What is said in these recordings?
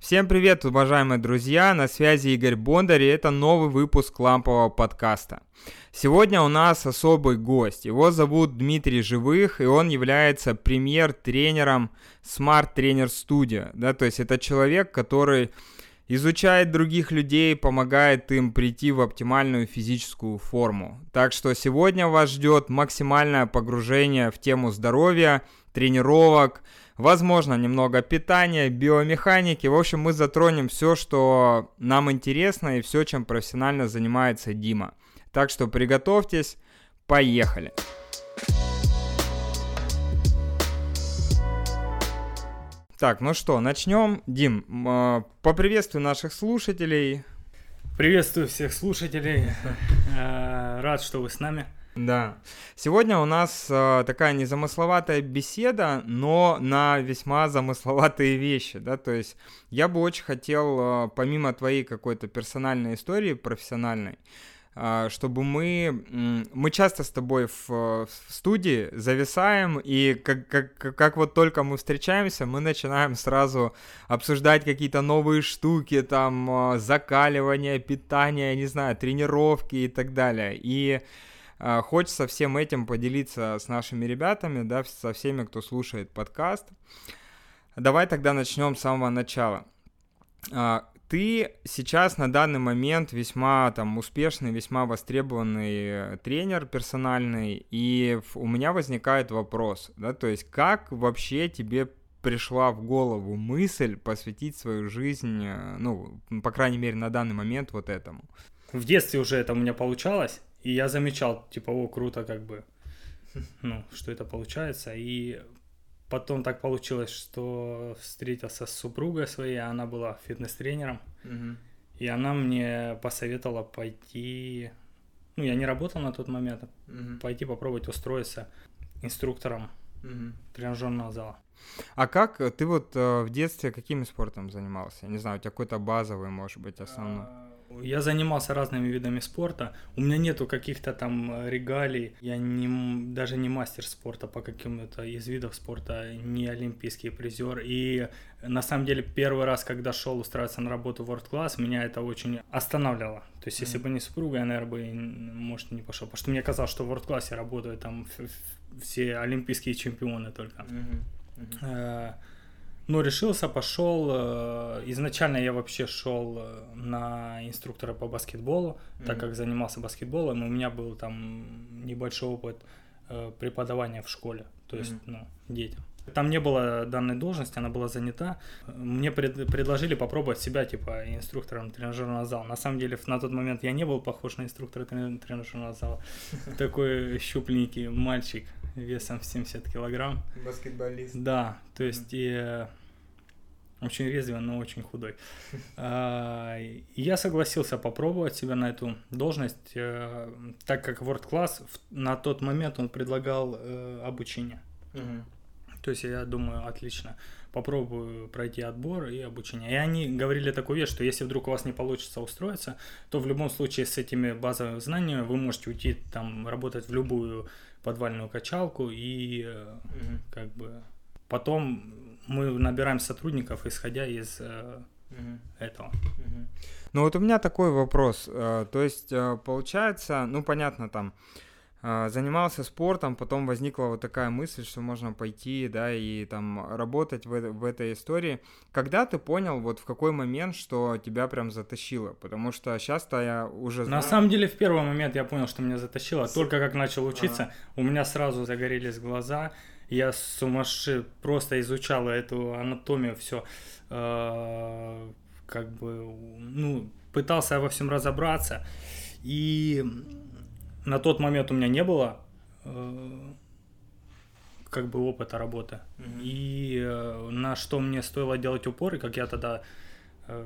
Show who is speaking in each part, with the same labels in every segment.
Speaker 1: Всем привет, уважаемые друзья! На связи Игорь Бондарь, и это новый выпуск лампового подкаста. Сегодня у нас особый гость. Его зовут Дмитрий Живых, и он является премьер-тренером Smart Trainer Studio. Да, то есть это человек, который изучает других людей, помогает им прийти в оптимальную физическую форму. Так что сегодня вас ждет максимальное погружение в тему здоровья, тренировок, возможно, немного питания, биомеханики. В общем, мы затронем все, что нам интересно и все, чем профессионально занимается Дима. Так что приготовьтесь, поехали! Так, ну что, начнем. Дим, э, поприветствуй наших слушателей.
Speaker 2: Приветствую всех слушателей. Э, рад, что вы с нами.
Speaker 1: Да. Сегодня у нас э, такая незамысловатая беседа, но на весьма замысловатые вещи, да, то есть я бы очень хотел, э, помимо твоей какой-то персональной истории, профессиональной, э, чтобы мы, мы часто с тобой в, в студии зависаем, и как, как, как вот только мы встречаемся, мы начинаем сразу обсуждать какие-то новые штуки, там, э, закаливание, питание, не знаю, тренировки и так далее, и хочется всем этим поделиться с нашими ребятами, да, со всеми, кто слушает подкаст. Давай тогда начнем с самого начала. А, ты сейчас на данный момент весьма там успешный, весьма востребованный тренер персональный, и у меня возникает вопрос, да, то есть как вообще тебе пришла в голову мысль посвятить свою жизнь, э, ну, по крайней мере, на данный момент вот этому?
Speaker 2: В детстве уже это у меня получалось, и я замечал, типа, о, круто, как бы, ну, что это получается. И потом так получилось, что встретился с супругой своей, она была фитнес-тренером. И она мне посоветовала пойти, ну, я не работал на тот момент, пойти попробовать устроиться инструктором тренажерного зала.
Speaker 1: А как ты вот э, в детстве каким спортом занимался? Я не знаю, у тебя какой-то базовый, может быть, основной?
Speaker 2: Я занимался разными видами спорта. У меня нету каких-то там э, регалий. Я не, даже не мастер спорта по каким-то из видов спорта, не олимпийский призер. И на самом деле первый раз, когда шел устраиваться на работу в World Class, меня это очень останавливало. То есть, если mm-hmm. бы не супруга, я, наверное, бы, может, не пошел. Потому что мне казалось, что в World Class работают там все олимпийские чемпионы только. Mm-hmm. Mm-hmm. Ну, решился, пошел. Э, изначально я вообще шел э, на инструктора по баскетболу, mm-hmm. так как занимался баскетболом, у меня был там небольшой опыт э, преподавания в школе, то есть, mm-hmm. ну, детям. Там не было данной должности, она была занята. Мне пред, предложили попробовать себя, типа, инструктором тренажерного зала. На самом деле, на тот момент я не был похож на инструктора тренажерного зала. Такой щупленький мальчик весом в 70 килограмм.
Speaker 1: Баскетболист.
Speaker 2: Да, то есть и очень резвый, но очень худой. А, я согласился попробовать себя на эту должность, э, так как World Class на тот момент он предлагал э, обучение. То есть я думаю, отлично, попробую пройти отбор и обучение. И они говорили такую вещь, что если вдруг у вас не получится устроиться, то в любом случае с этими базовыми знаниями вы можете уйти там работать в любую подвальную качалку и угу. как бы потом мы набираем сотрудников, исходя из э, угу. этого. Угу.
Speaker 1: Ну вот у меня такой вопрос. Э, то есть, э, получается, ну понятно, там занимался спортом, потом возникла вот такая мысль, что можно пойти, да, и там работать в, в этой истории. Когда ты понял, вот в какой момент, что тебя прям затащило? Потому что сейчас-то я уже
Speaker 2: знаю... На самом деле, в первый момент я понял, что меня затащило. Только как начал учиться, ага. у меня сразу загорелись глаза, я сумасшедший, просто изучал эту анатомию, все, э, как бы, ну, пытался во всем разобраться. И на тот момент у меня не было э, как бы опыта работы. Mm-hmm. И э, на что мне стоило делать упор, и как я тогда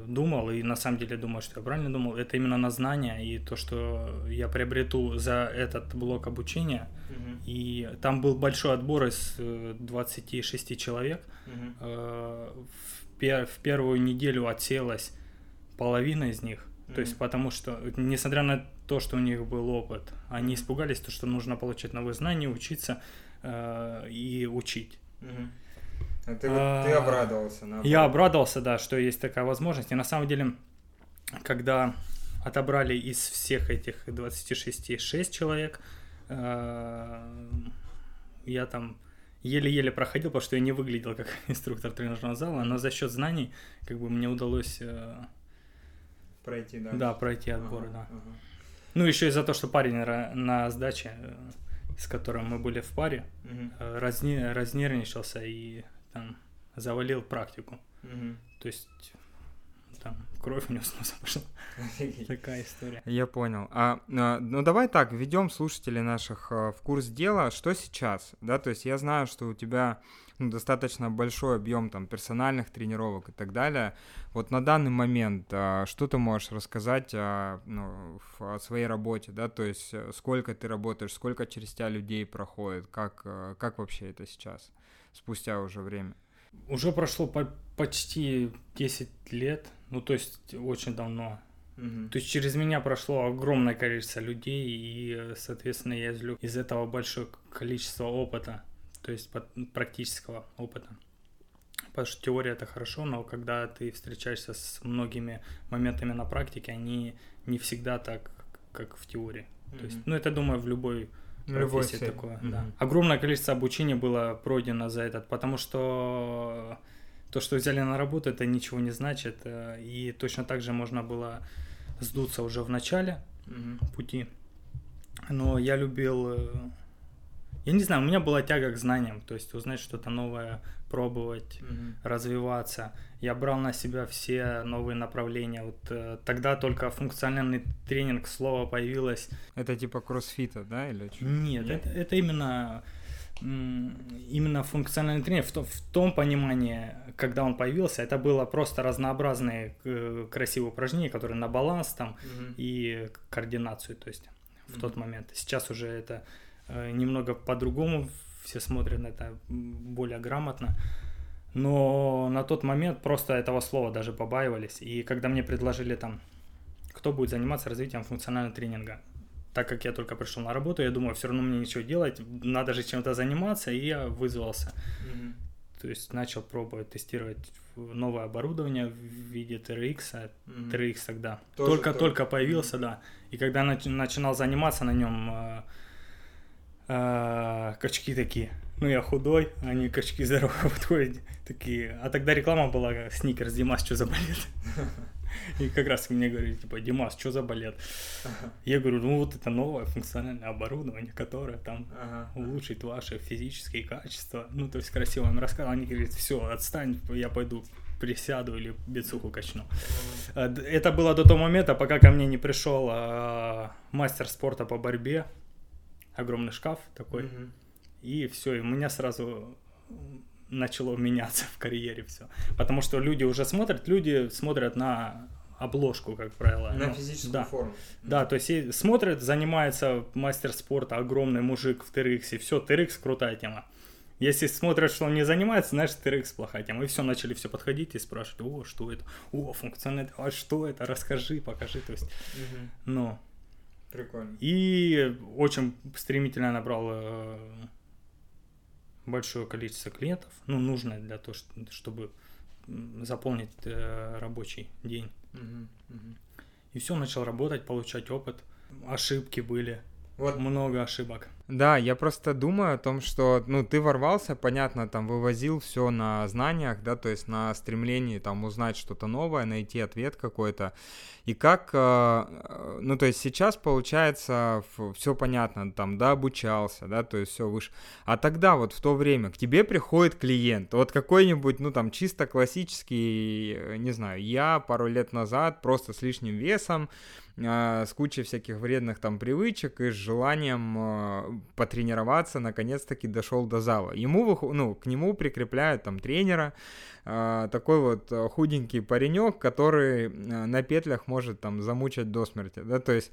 Speaker 2: думал, и на самом деле думаю, что я правильно думал, это именно на знания и то, что я приобрету за этот блок обучения. Угу. И там был большой отбор из 26 э, человек. Угу. В, пер в первую неделю отселась половина из них. Mm-hmm. То есть потому что, несмотря на то, что у них был опыт, они испугались, то, что нужно получать новые знания, учиться э, и учить. Mm-hmm.
Speaker 1: А ты, а, ты обрадовался?
Speaker 2: Наоборот. Я обрадовался, да, что есть такая возможность. И на самом деле, когда отобрали из всех этих 26 6 человек, э, я там еле-еле проходил, потому что я не выглядел как инструктор тренажерного зала, но за счет знаний как бы мне удалось э,
Speaker 1: пройти, да?
Speaker 2: Да, пройти отборы, ага, да. Ага. Ну, еще из-за того, что парень на сдаче, э, с которым мы были в паре, угу. разне, разнервничался и там завалил практику. Угу. То есть там кровь у него с носа пошла. Такая история.
Speaker 1: Я понял. А, а, ну давай так, введем слушателей наших а, в курс дела. Что сейчас? Да, то есть я знаю, что у тебя ну, достаточно большой объем там персональных тренировок и так далее. Вот на данный момент а, что ты можешь рассказать а, ну, о своей работе, да, то есть э, сколько ты работаешь, сколько через тебя людей проходит, как, э, как вообще это сейчас, спустя уже время?
Speaker 2: Уже прошло по почти 10 лет, ну то есть очень давно. Угу. То есть через меня прошло огромное количество людей, и, соответственно, я извлек из этого большое количество опыта, то есть практического опыта. Потому что теория это хорошо, но когда ты встречаешься с многими моментами на практике, они не всегда так, как в теории. Mm-hmm. То есть, ну это думаю в любой профессии Любой такое. Mm-hmm. Да. Огромное количество обучения было пройдено за этот, потому что то, что взяли на работу, это ничего не значит. Э, и точно так же можно было сдуться уже в начале mm-hmm. пути. Но я любил э, я не знаю, у меня была тяга к знаниям, то есть узнать что-то новое, пробовать, mm-hmm. развиваться. Я брал на себя все новые направления. Вот э, тогда только функциональный тренинг слово появилось.
Speaker 1: Это типа кроссфита, да, или
Speaker 2: что? Нет, Нет? Это, это именно именно функциональный тренинг в, то, в том понимании, когда он появился, это было просто разнообразные э, красивые упражнения, которые на баланс там mm-hmm. и координацию, то есть в mm-hmm. тот момент. Сейчас уже это Э, немного по-другому все смотрят на это более грамотно. Но на тот момент просто этого слова даже побаивались. И когда мне предложили там, кто будет заниматься развитием функционального тренинга, так как я только пришел на работу, я думаю, все равно мне ничего делать, надо же чем-то заниматься, и я вызвался. Mm-hmm. То есть начал пробовать тестировать новое оборудование в виде TRX, mm-hmm. TRX тогда только-только появился, mm-hmm. да. И когда начинал заниматься на нем, э, а, качки такие. Ну, я худой, они качки здоровые подходят такие. А тогда реклама была Сникерс, Димас, что за балет? И как раз мне говорили, типа, Димас, что за балет? Я говорю, ну вот это новое функциональное оборудование, которое там ага. улучшит ваши физические качества. Ну, то есть красиво им рассказал. Они говорят, все, отстань, я пойду присяду или бицуху качну. Это было до того момента, пока ко мне не пришел а, мастер спорта по борьбе, огромный шкаф такой. Mm-hmm. И все, и у меня сразу начало меняться в карьере все. Потому что люди уже смотрят, люди смотрят на обложку, как правило.
Speaker 1: На ну, физическую
Speaker 2: да.
Speaker 1: форму.
Speaker 2: Да, то есть смотрят, занимается мастер спорта, огромный мужик в TRX, и все, TRX крутая тема. Если смотрят, что он не занимается, значит TRX плохая тема. И все, начали все подходить и спрашивать, о, что это? О, функциональный, а что это? Расскажи, покажи. То есть, угу. ну,
Speaker 1: Прикольно.
Speaker 2: И очень стремительно набрал э, большое количество клиентов, ну, нужное для того, чтобы заполнить э, рабочий день. Угу, угу. И все, начал работать, получать опыт. Ошибки были, вот. много ошибок.
Speaker 1: Да, я просто думаю о том, что, ну, ты ворвался, понятно, там, вывозил все на знаниях, да, то есть на стремлении, там, узнать что-то новое, найти ответ какой-то. И как, э, ну, то есть сейчас, получается, все понятно, там, да, обучался, да, то есть все выше. А тогда вот в то время к тебе приходит клиент, вот какой-нибудь, ну, там, чисто классический, э, не знаю, я пару лет назад просто с лишним весом, с кучей всяких вредных там привычек и с желанием э, потренироваться, наконец-таки дошел до зала. Ему, ну, к нему прикрепляют там тренера, э, такой вот худенький паренек, который на петлях может там замучать до смерти, да, то есть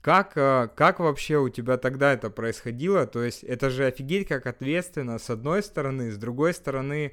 Speaker 1: как, как вообще у тебя тогда это происходило? То есть это же офигеть как ответственно с одной стороны, с другой стороны,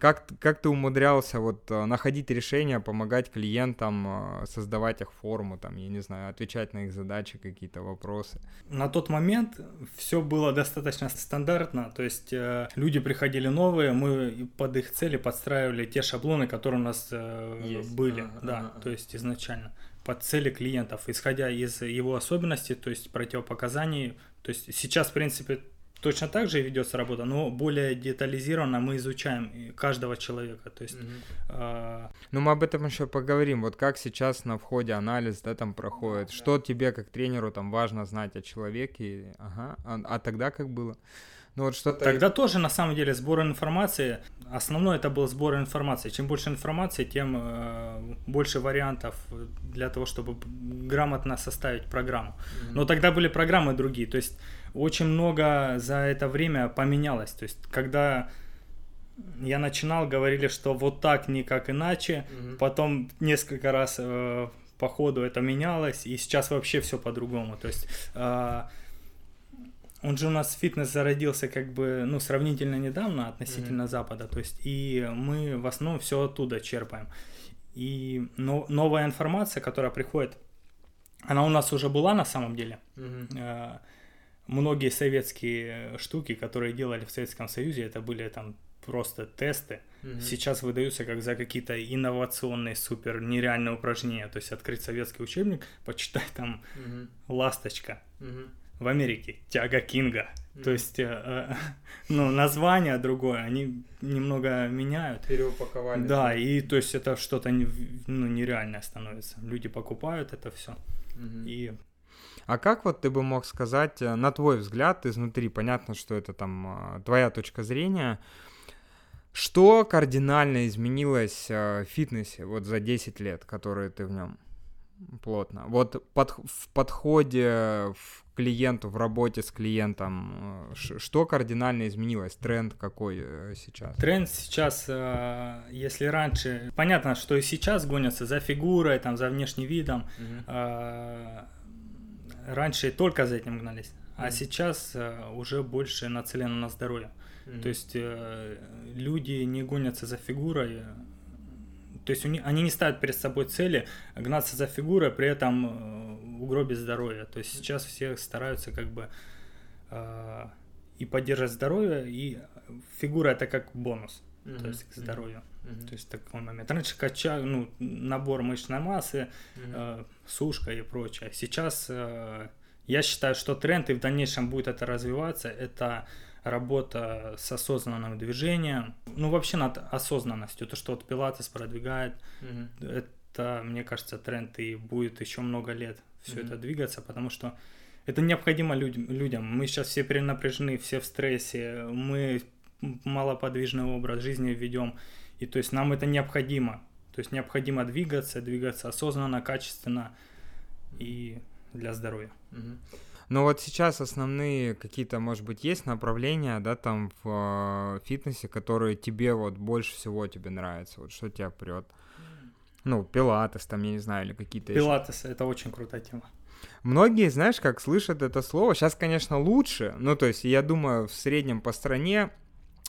Speaker 1: Как, как ты умудрялся вот э, находить решения, помогать клиентам, э, создавать их форму, там, я не знаю, отвечать на их задачи, какие-то вопросы?
Speaker 2: На тот момент все было достаточно стандартно, то есть э, люди приходили новые, мы под их цели подстраивали те шаблоны, которые у нас э, Есть. были, а, да, а, то есть изначально под цели клиентов, исходя из его особенностей, то есть противопоказаний. То есть сейчас, в принципе, точно так же ведется работа, но более детализированно мы изучаем каждого человека. То есть, mm-hmm.
Speaker 1: э... Ну, мы об этом еще поговорим. Вот как сейчас на входе анализ, да, там проходит. Да, что да. тебе как тренеру там важно знать о человеке? Ага. А, а тогда как было?
Speaker 2: Ну вот что-то... Тогда тоже на самом деле сбор информации, основной это был сбор информации. Чем больше информации, тем э, больше вариантов для того, чтобы грамотно составить программу. Mm-hmm. Но тогда были программы другие, то есть очень много за это время поменялось. То есть когда я начинал, говорили, что вот так, никак иначе, mm-hmm. потом несколько раз э, по ходу это менялось, и сейчас вообще все по-другому. То есть э, он же у нас фитнес зародился как бы, ну, сравнительно недавно относительно mm-hmm. Запада, то есть и мы в основном все оттуда черпаем. И но, новая информация, которая приходит, она у нас уже была на самом деле. Mm-hmm. Многие советские штуки, которые делали в Советском Союзе, это были там просто тесты. Mm-hmm. Сейчас выдаются как за какие-то инновационные, супер нереальные упражнения. То есть открыть советский учебник, почитать там mm-hmm. ласточка. Mm-hmm в Америке тяга Кинга. Mm. То есть, э, э, ну, название другое, они немного меняют.
Speaker 1: Переупаковали.
Speaker 2: Да, и то есть это что-то ну, нереальное становится. Люди покупают это все. Mm-hmm. И
Speaker 1: а как вот ты бы мог сказать, э, на твой взгляд, изнутри, понятно, что это там э, твоя точка зрения, что кардинально изменилось в фитнесе вот за 10 лет, которые ты в нем плотно? Вот под, в подходе, в клиенту, в работе с клиентом, э, что кардинально изменилось? Тренд какой э, сейчас?
Speaker 2: Тренд сейчас, э, если раньше, понятно, что и сейчас гонятся за фигурой, там, за внешним видом, угу. Раньше только за этим гнались, угу. а сейчас уже больше нацелено на здоровье. Mm-hmm. То есть люди не гонятся за фигурой, то есть они не ставят перед собой цели гнаться за фигурой, при этом э, угробить здоровье. То есть сейчас все стараются как бы э, и поддерживать здоровье, и фигура это как бонус, mm-hmm. то есть к здоровью. Mm-hmm. То есть такой момент. Раньше кача, ну, набор мышечной массы, mm-hmm. э, сушка и прочее. Сейчас э, я считаю, что тренд и в дальнейшем будет это развиваться. Это работа с осознанным движением, ну вообще над осознанностью, то, что вот Пилатес продвигает, mm-hmm. это, мне кажется, тренд и будет еще много лет все mm-hmm. это двигаться, потому что это необходимо людям, людям. Мы сейчас все перенапряжены, все в стрессе, мы малоподвижный образ жизни ведем, и то есть нам это необходимо. То есть необходимо двигаться, двигаться осознанно, качественно и для здоровья.
Speaker 1: Mm-hmm. Но вот сейчас основные какие-то, может быть, есть направления, да, там в э, фитнесе, которые тебе вот больше всего тебе нравятся, вот что тебя прет. Ну, пилатес там, я не знаю, или какие-то
Speaker 2: Пилатес, это очень крутая тема.
Speaker 1: Многие, знаешь, как слышат это слово, сейчас, конечно, лучше, ну, то есть, я думаю, в среднем по стране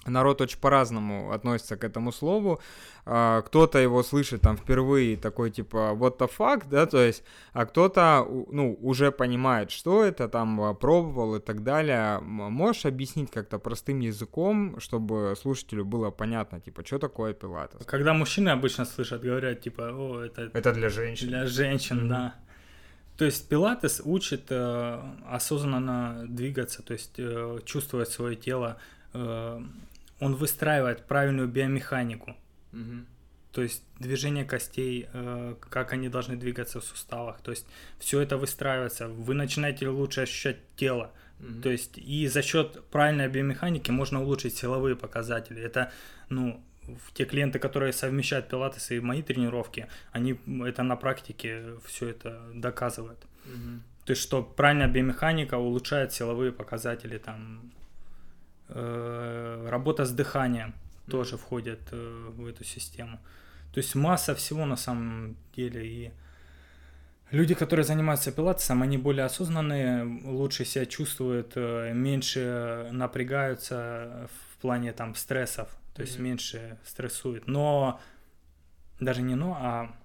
Speaker 1: народ очень по-разному относится к этому слову. А, кто-то его слышит там впервые такой типа what the fuck, да, то есть, а кто-то, ну, уже понимает, что это, там, а, пробовал и так далее. Можешь объяснить как-то простым языком, чтобы слушателю было понятно, типа, что такое пилатес?
Speaker 2: Когда мужчины обычно слышат, говорят, типа, о, это...
Speaker 1: Это для женщин.
Speaker 2: Для женщин, mm-hmm. да. То есть пилатес учит э, осознанно двигаться, то есть э, чувствовать свое тело, э, он выстраивает правильную биомеханику. Угу. То есть движение костей, э, как они должны двигаться в суставах. То есть все это выстраивается. Вы начинаете лучше ощущать тело. mm То есть и за счет правильной биомеханики можно улучшить силовые показатели. Это, ну, те клиенты, которые совмещают пилатес и мои тренировки, они это на практике все это доказывают. mm То есть, что правильная биомеханика улучшает силовые показатели там работа с дыханием тоже входит э, в эту систему. То есть масса всего на самом деле. И люди, которые занимаются пилатесом, они более осознанные, лучше себя чувствуют, э, меньше напрягаются в плане там стрессов. то есть mm-hmm. меньше стрессует. Но даже не но, а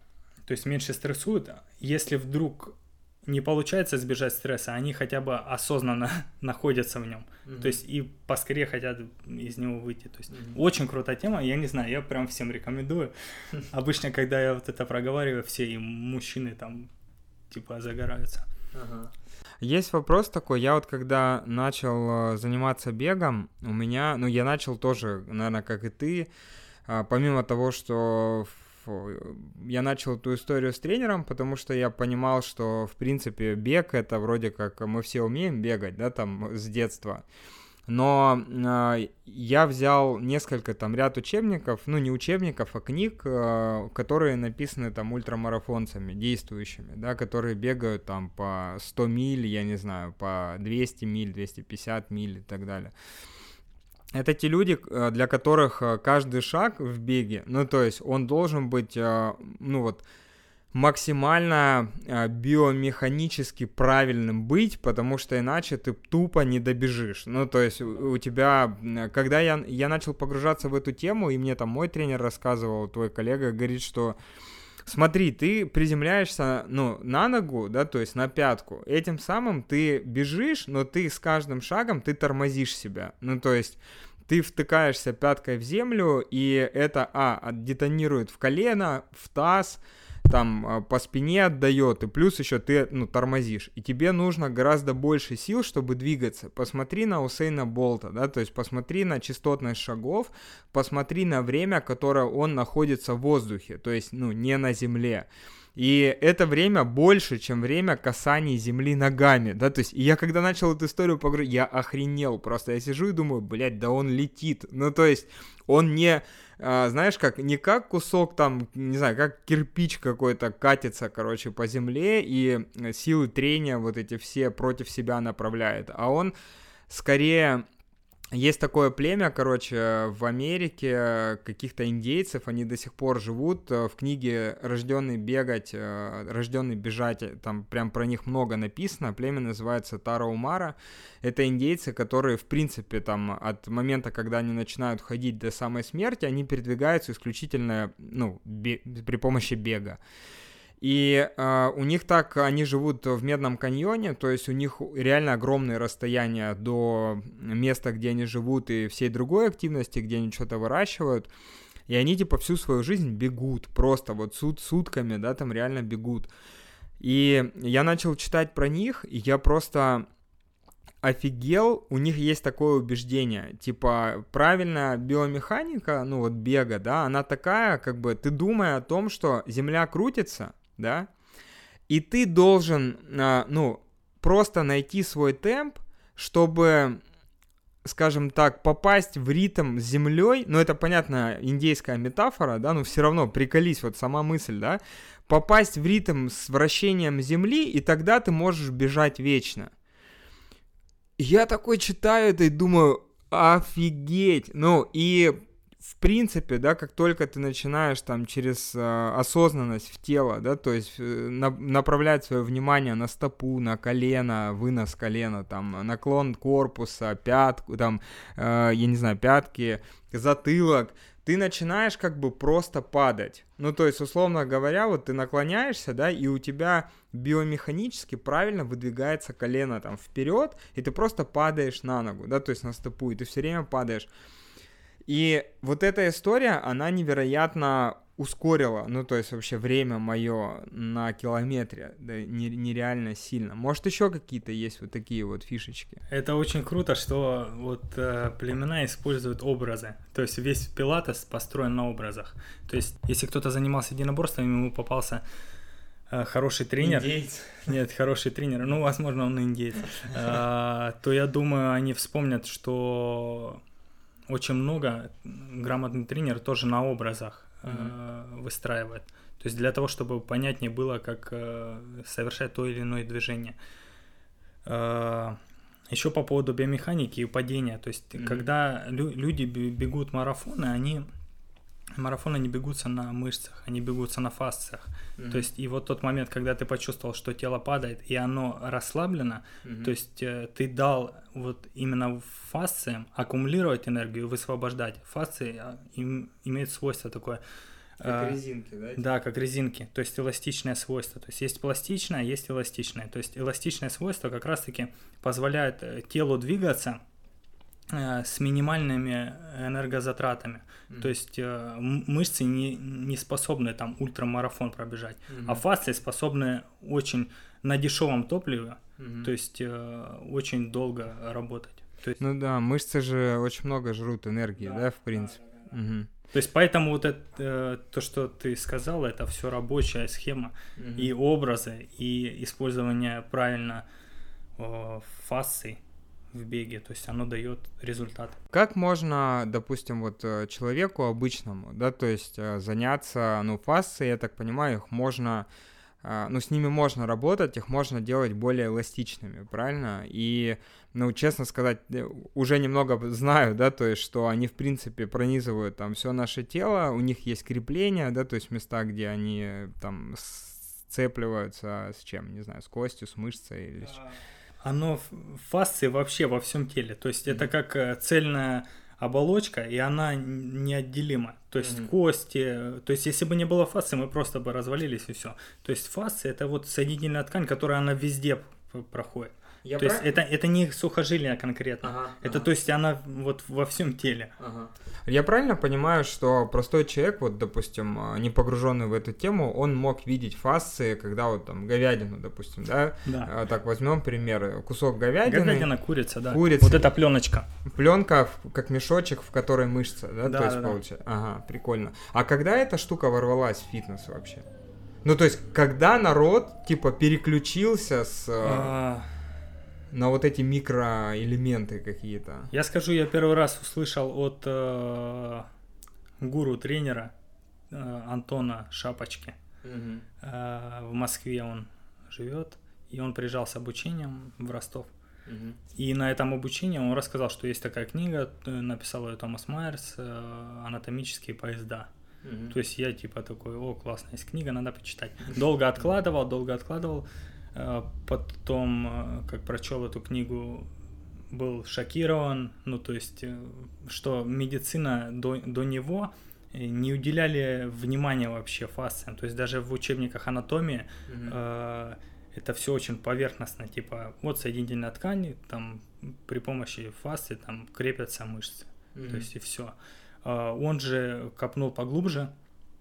Speaker 2: то есть меньше стрессуют, если вдруг не получается избежать стресса, они хотя бы осознанно находятся в нем. Mm-hmm. То есть и поскорее хотят из него выйти. То есть mm-hmm. очень крутая тема, я не знаю, я прям всем рекомендую. Обычно, когда я вот это проговариваю, все и мужчины там типа загораются.
Speaker 1: Uh-huh. Есть вопрос такой, я вот когда начал э, заниматься бегом, у меня, ну я начал тоже, наверное, как и ты, а, помимо того, что я начал эту историю с тренером, потому что я понимал, что, в принципе, бег — это вроде как мы все умеем бегать, да, там, с детства. Но э, я взял несколько там ряд учебников, ну не учебников, а книг, э, которые написаны там ультрамарафонцами, действующими, да, которые бегают там по 100 миль, я не знаю, по 200 миль, 250 миль и так далее это те люди, э, для которых э, каждый шаг в беге, ну то есть он должен быть, э, ну вот, максимально биомеханически правильным быть, потому что иначе ты тупо не добежишь. Ну, то есть у тебя, когда я, я начал погружаться в эту тему, и мне там мой тренер рассказывал, твой коллега говорит, что смотри, ты приземляешься, ну, на ногу, да, то есть на пятку. Этим самым ты бежишь, но ты с каждым шагом ты тормозишь себя. Ну, то есть ты втыкаешься пяткой в землю, и это, а, детонирует в колено, в таз, там а, по спине отдает, и плюс еще ты, ну, тормозишь. И тебе нужно гораздо больше сил, чтобы двигаться. Посмотри на Усейна Болта, да, то есть посмотри на частотность шагов, посмотри на время, которое он находится в воздухе, то есть, ну, не на земле. И это время больше, чем время касаний земли ногами, да, то есть я когда начал эту историю погружать, я охренел просто, я сижу и думаю, блядь, да он летит, ну, то есть он не, а, знаешь, как, не как кусок там, не знаю, как кирпич какой-то катится, короче, по земле и силы трения вот эти все против себя направляет, а он скорее есть такое племя, короче, в Америке каких-то индейцев, они до сих пор живут. В книге «Рожденный бегать», э, «Рожденный бежать», там прям про них много написано. Племя называется Тараумара. Это индейцы, которые, в принципе, там от момента, когда они начинают ходить до самой смерти, они передвигаются исключительно, ну, при помощи бега. И э, у них так, они живут в Медном каньоне, то есть у них реально огромные расстояния до места, где они живут, и всей другой активности, где они что-то выращивают. И они типа всю свою жизнь бегут, просто вот сут, сутками, да, там реально бегут. И я начал читать про них, и я просто офигел, у них есть такое убеждение, типа, правильная биомеханика, ну вот бега, да, она такая, как бы, ты думая о том, что Земля крутится, да, и ты должен, а, ну, просто найти свой темп, чтобы, скажем так, попасть в ритм с землей, ну, это, понятно, индейская метафора, да, но все равно приколись, вот сама мысль, да, попасть в ритм с вращением земли, и тогда ты можешь бежать вечно. Я такой читаю это и думаю, офигеть, ну, и в принципе, да, как только ты начинаешь там через э, осознанность в тело, да, то есть э, на, направлять свое внимание на стопу, на колено, вынос колена, там, наклон корпуса, пятку, там, э, я не знаю, пятки, затылок, ты начинаешь как бы просто падать. Ну, то есть, условно говоря, вот ты наклоняешься, да, и у тебя биомеханически правильно выдвигается колено там вперед, и ты просто падаешь на ногу, да, то есть на стопу, и ты все время падаешь. И вот эта история, она невероятно ускорила, ну, то есть вообще время мое на километре, да, нереально сильно. Может, еще какие-то есть вот такие вот фишечки?
Speaker 2: Это очень круто, что вот э, племена используют образы. То есть весь пилатес построен на образах. То есть если кто-то занимался единоборством, ему попался э, хороший тренер.
Speaker 1: Индейец.
Speaker 2: Нет, хороший тренер. Ну, возможно, он индейец. Э, то я думаю, они вспомнят, что очень много грамотный тренер тоже на образах mm-hmm. выстраивает. То есть для того, чтобы понятнее было, как э, совершать то или иное движение. Э, еще по поводу биомеханики и падения. То есть mm-hmm. когда лю- люди бегут марафоны, они марафоны не бегутся на мышцах, они бегутся на фасциях. Mm-hmm. То есть и вот тот момент, когда ты почувствовал, что тело падает и оно расслаблено, mm-hmm. то есть э, ты дал вот именно фасциям аккумулировать энергию, высвобождать. Фасции а, им, имеют свойство такое.
Speaker 1: Как э, резинки, да?
Speaker 2: Да, как резинки, то есть эластичное свойство. То есть есть пластичное, есть эластичное. То есть эластичное свойство как раз-таки позволяет э, телу двигаться с минимальными энергозатратами. Mm-hmm. То есть э, мышцы не, не способны там ультрамарафон пробежать, mm-hmm. а фасции способны очень на дешевом топливе, mm-hmm. то есть э, очень долго работать. То есть...
Speaker 1: Ну да, мышцы же очень много жрут энергии, да, да в принципе. Да, да, да. Угу.
Speaker 2: То есть поэтому вот это, э, то, что ты сказал, это все рабочая схема угу. и образы, и использование правильно э, фасций в беге, то есть оно дает результат.
Speaker 1: Как можно, допустим, вот э, человеку обычному, да, то есть э, заняться, ну, фасцией, я так понимаю, их можно, э, ну, с ними можно работать, их можно делать более эластичными, правильно? И, ну, честно сказать, уже немного знаю, да, то есть, что они, в принципе, пронизывают там все наше тело, у них есть крепления, да, то есть места, где они там сцепливаются с чем, не знаю, с костью, с мышцей или с
Speaker 2: оно фасции вообще во всем теле. То есть это как э, цельная оболочка, и она неотделима. То есть mm-hmm. кости, то есть если бы не было фасции, мы просто бы развалились и все. То есть фасция это вот соединительная ткань, которая она везде проходит. Я то правильно? есть это, это не сухожилие конкретно. Ага, это ага. то есть она вот во всем теле. Ага.
Speaker 1: Я правильно понимаю, что простой человек, вот, допустим, а, не погруженный в эту тему, он мог видеть фасции, когда вот там говядину, допустим, да? Да. А, так возьмем пример. Кусок говядины.
Speaker 2: Говядина, курица, да. Курица. Вот эта пленочка.
Speaker 1: Пленка, как мешочек, в которой мышца, да? да то есть да, получается. Да. Ага, прикольно. А когда эта штука ворвалась в фитнес вообще? Ну, то есть, когда народ, типа, переключился с... А на вот эти микроэлементы какие-то.
Speaker 2: Я скажу, я первый раз услышал от э, гуру тренера э, Антона Шапочки. Угу. Э, в Москве он живет, и он приезжал с обучением в Ростов. Угу. И на этом обучении он рассказал, что есть такая книга, э, написал ее Томас Майерс э, «Анатомические поезда». Угу. То есть я типа такой, о, классно, есть книга, надо почитать. Долго откладывал, долго откладывал. Э, потом, э, как прочел эту книгу, был шокирован, ну то есть, э, что медицина до, до него не уделяли внимания вообще фасциям, то есть даже в учебниках анатомии mm-hmm. э, это все очень поверхностно, типа вот соединительная ткань, там при помощи фасции там крепятся мышцы, mm-hmm. то есть и все. Э, он же копнул поглубже,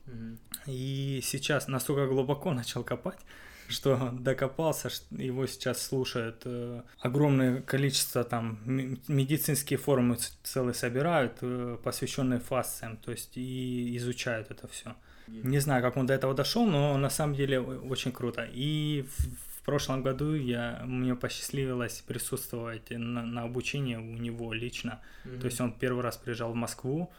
Speaker 2: mm-hmm. и сейчас настолько глубоко начал копать, что докопался, его сейчас слушают э, огромное количество там медицинские форумы целые собирают, э, посвященные фасциям, то есть и изучают это все. Не знаю, как он до этого дошел, но на самом деле очень круто. И в, в прошлом году я мне посчастливилось присутствовать на, на обучении у него лично. Mm-hmm. То есть он первый раз приезжал в Москву,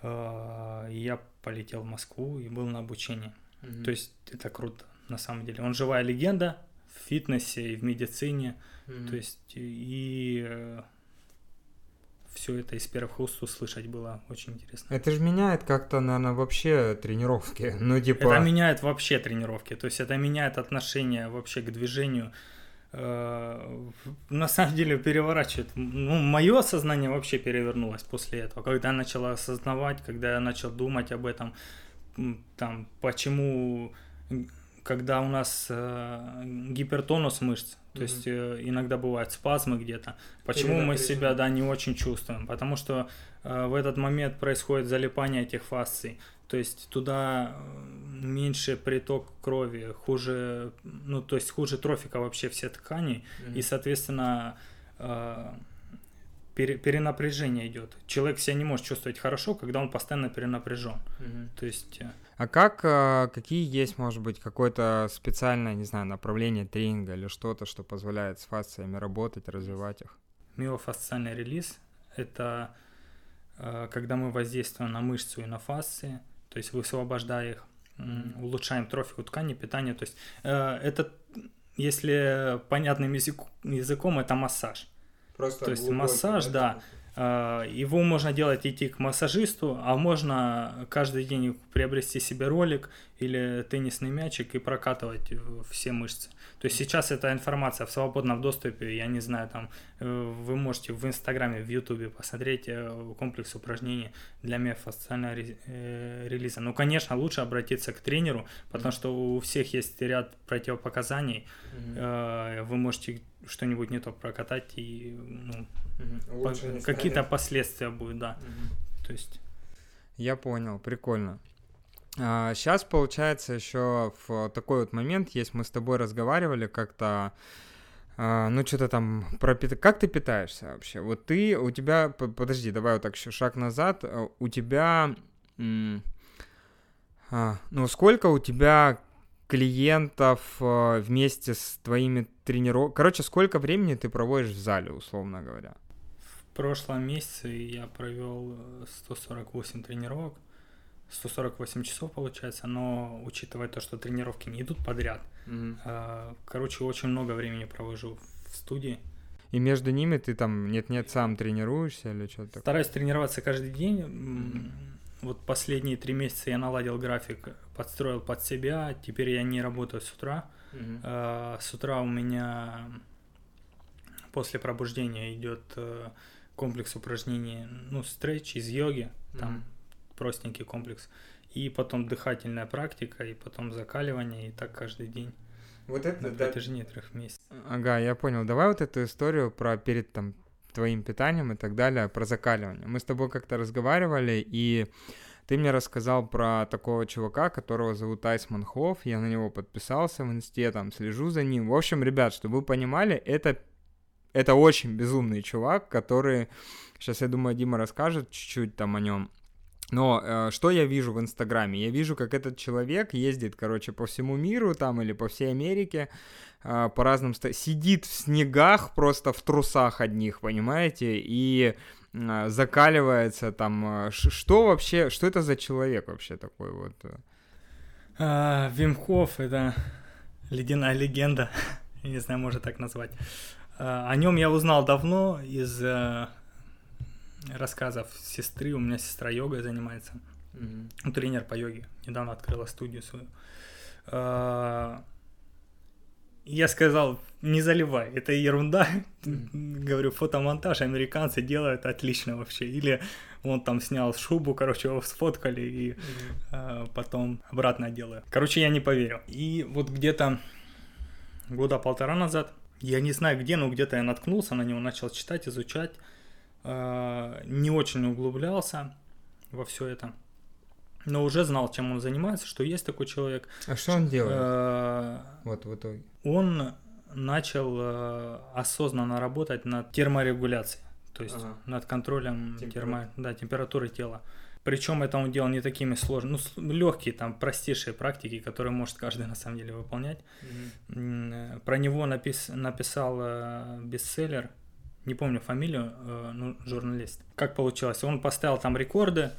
Speaker 2: э, я полетел в Москву и был на обучении. Mm-hmm. То есть это круто на самом деле. Он живая легенда в фитнесе и в медицине. Mm-hmm. То есть и э, все это из первых уст услышать было очень интересно.
Speaker 1: Это же меняет как-то, наверное, вообще тренировки. Ну, типа...
Speaker 2: Это меняет вообще тренировки. То есть это меняет отношение вообще к движению. Э, на самом деле переворачивает. Ну, мое сознание вообще перевернулось после этого. Когда я начал осознавать, когда я начал думать об этом, там, почему когда у нас э, гипертонус мышц, то mm-hmm. есть э, иногда бывают спазмы где-то. Почему мы себя да не очень чувствуем? Потому что э, в этот момент происходит залипание этих фасций. То есть туда э, меньше приток крови, хуже, ну то есть хуже трофика вообще все ткани, mm-hmm. и соответственно э, пере, перенапряжение идет. Человек себя не может чувствовать хорошо, когда он постоянно перенапряжен. Mm-hmm. То есть э,
Speaker 1: а как, а, какие есть, может быть, какое-то специальное, не знаю, направление тренинга или что-то, что позволяет с фасциями работать, развивать их?
Speaker 2: Миофасциальный релиз – это а, когда мы воздействуем на мышцу и на фасции, то есть высвобождая их, улучшаем трофику ткани, питание. То есть э, это, если понятным язык, языком, это массаж. Просто то есть массаж, да. Э, его можно делать идти к массажисту, а можно каждый день приобрести себе ролик или теннисный мячик и прокатывать все мышцы. То есть сейчас эта информация в свободном доступе, я не знаю, там э, вы можете в Инстаграме, в Ютубе посмотреть э, комплекс упражнений для миофасциального релиза. Ну, конечно, лучше обратиться к тренеру, потому что у всех есть ряд противопоказаний. Mm-hmm. Вы можете что-нибудь не то прокатать и ну, по- какие-то последствия будут, да. Угу. То есть.
Speaker 1: Я понял, прикольно. А, сейчас получается еще в такой вот момент есть, мы с тобой разговаривали как-то, а, ну что-то там про пит... как ты питаешься вообще? Вот ты, у тебя, подожди, давай вот так еще шаг назад, а, у тебя, а, ну сколько у тебя клиентов э, вместе с твоими тренировками? Короче, сколько времени ты проводишь в зале, условно говоря?
Speaker 2: В прошлом месяце я провел 148 э, тренировок. 148 часов получается, но учитывая то, что тренировки не идут подряд, mm-hmm. короче, очень много времени провожу в студии.
Speaker 1: И между ними ты там нет-нет сам тренируешься или что-то
Speaker 2: такое? Стараюсь тренироваться каждый день. Mm-hmm. Вот последние три месяца я наладил график, подстроил под себя. Теперь я не работаю с утра. Mm-hmm. С утра у меня после пробуждения идет э, комплекс упражнений, ну, стретч из йоги, там mm-hmm. простенький комплекс, и потом дыхательная практика, и потом закаливание, и так каждый день. Вот это, на да. протяжении трех месяцев.
Speaker 1: Ага, я понял. Давай вот эту историю про перед там твоим питанием и так далее, про закаливание. Мы с тобой как-то разговаривали, и ты мне рассказал про такого чувака, которого зовут Айсман Хофф, я на него подписался в инсте, там, слежу за ним. В общем, ребят, чтобы вы понимали, это, это очень безумный чувак, который, сейчас, я думаю, Дима расскажет чуть-чуть там о нем. Но э, что я вижу в Инстаграме? Я вижу, как этот человек ездит, короче, по всему миру там или по всей Америке, э, по разным... Сидит в снегах просто в трусах одних, понимаете? И э, закаливается там. Э, что вообще... Что это за человек вообще такой вот?
Speaker 2: А, Вимхов — это ледяная легенда. не знаю, можно так назвать. А, о нем я узнал давно из э, рассказов сестры. У меня сестра йогой занимается. Mm-hmm. Тренер по йоге. Недавно открыла студию свою. А, я сказал, не заливай, это ерунда. Mm-hmm. Говорю, фотомонтаж американцы делают отлично вообще. Или он там снял шубу, короче, его сфоткали и mm-hmm. а, потом обратно делаю. Короче, я не поверил. И вот где-то года полтора назад, я не знаю где, но где-то я наткнулся на него, начал читать, изучать. Э, не очень углублялся во все это, но уже знал, чем он занимается, что есть такой человек.
Speaker 1: А что он делает? Э, вот в итоге.
Speaker 2: Он начал э, осознанно работать над терморегуляцией, то есть ага. над контролем термо, да, температуры тела. Причем это он делал не такими сложными, ну, легкие, там, простейшие практики, которые может каждый на самом деле выполнять. Mm-hmm. Про него напис, написал бестселлер не помню фамилию, э, ну, журналист. Как получилось? Он поставил там рекорды,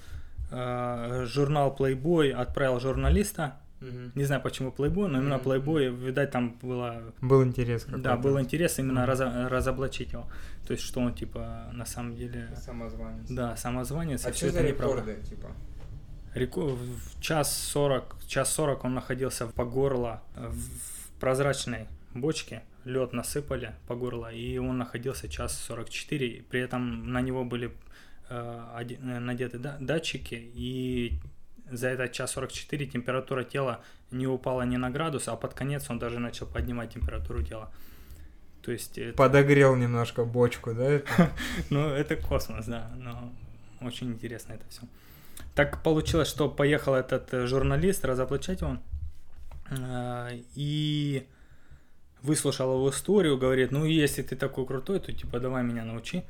Speaker 2: э, журнал Playboy отправил журналиста, Угу. Не знаю, почему Playboy, но именно Playboy, видать, там было...
Speaker 1: Был интерес
Speaker 2: какой-то. Да, был интерес именно угу. раз, разоблачить его. То есть, что он, типа, на самом деле...
Speaker 1: Самозванец.
Speaker 2: Да, самозванец,
Speaker 1: а и все это неправда. рекорды, типа?
Speaker 2: В час сорок, час сорок он находился по горло в прозрачной бочке, лед насыпали по горло, и он находился час 44, при этом на него были э, э надеты да, датчики, и за этот час 44 температура тела не упала ни на градус, а под конец он даже начал поднимать температуру тела. То есть
Speaker 1: это... Подогрел немножко бочку, да?
Speaker 2: ну, это космос, да, но очень интересно это все. Так получилось, что поехал этот э, журналист разоблачать э, и выслушал его историю, говорит, ну если ты такой крутой, то типа давай меня научи.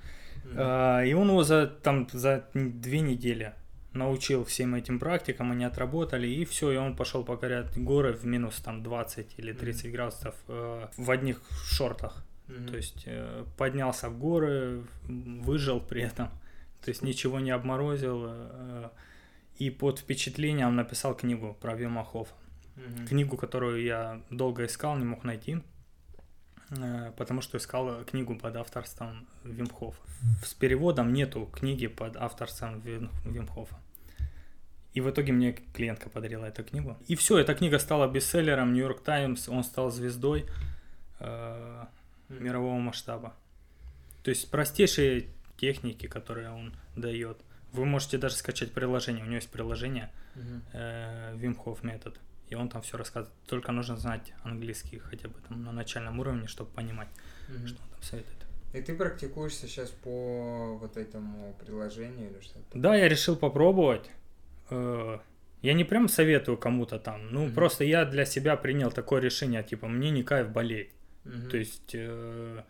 Speaker 2: Mm-hmm. И он его за там за две недели научил всем этим практикам, они отработали, и все, и он пошел покорять горы в минус там 20 или 30 mm-hmm. градусов э, в одних шортах. Mm-hmm. То есть э, поднялся в горы, выжил при этом, то есть ничего не обморозил. Э, и под впечатлением написал книгу про Вима Хоффа. Mm-hmm. Книгу, которую я долго искал, не мог найти. Э, потому что искал книгу под авторством Вимхофа. С переводом нету книги под авторством Вимхофа. И в итоге мне клиентка подарила эту книгу. И все, эта книга стала бестселлером, Нью-Йорк Таймс, он стал звездой э, мирового масштаба. То есть простейшие техники, которые он дает. Вы можете даже скачать приложение. У него есть приложение э, Wim Hof метод. И он там все рассказывает. Только нужно знать английский хотя бы там на начальном уровне, чтобы понимать, mm-hmm. что он там советует.
Speaker 1: И ты практикуешь сейчас по вот этому приложению или что-то?
Speaker 2: Да, я решил попробовать. Э, я не прям советую кому-то там, ну mm-hmm. просто я для себя принял такое решение, типа мне не кайф болеть. Mm-hmm. То есть э,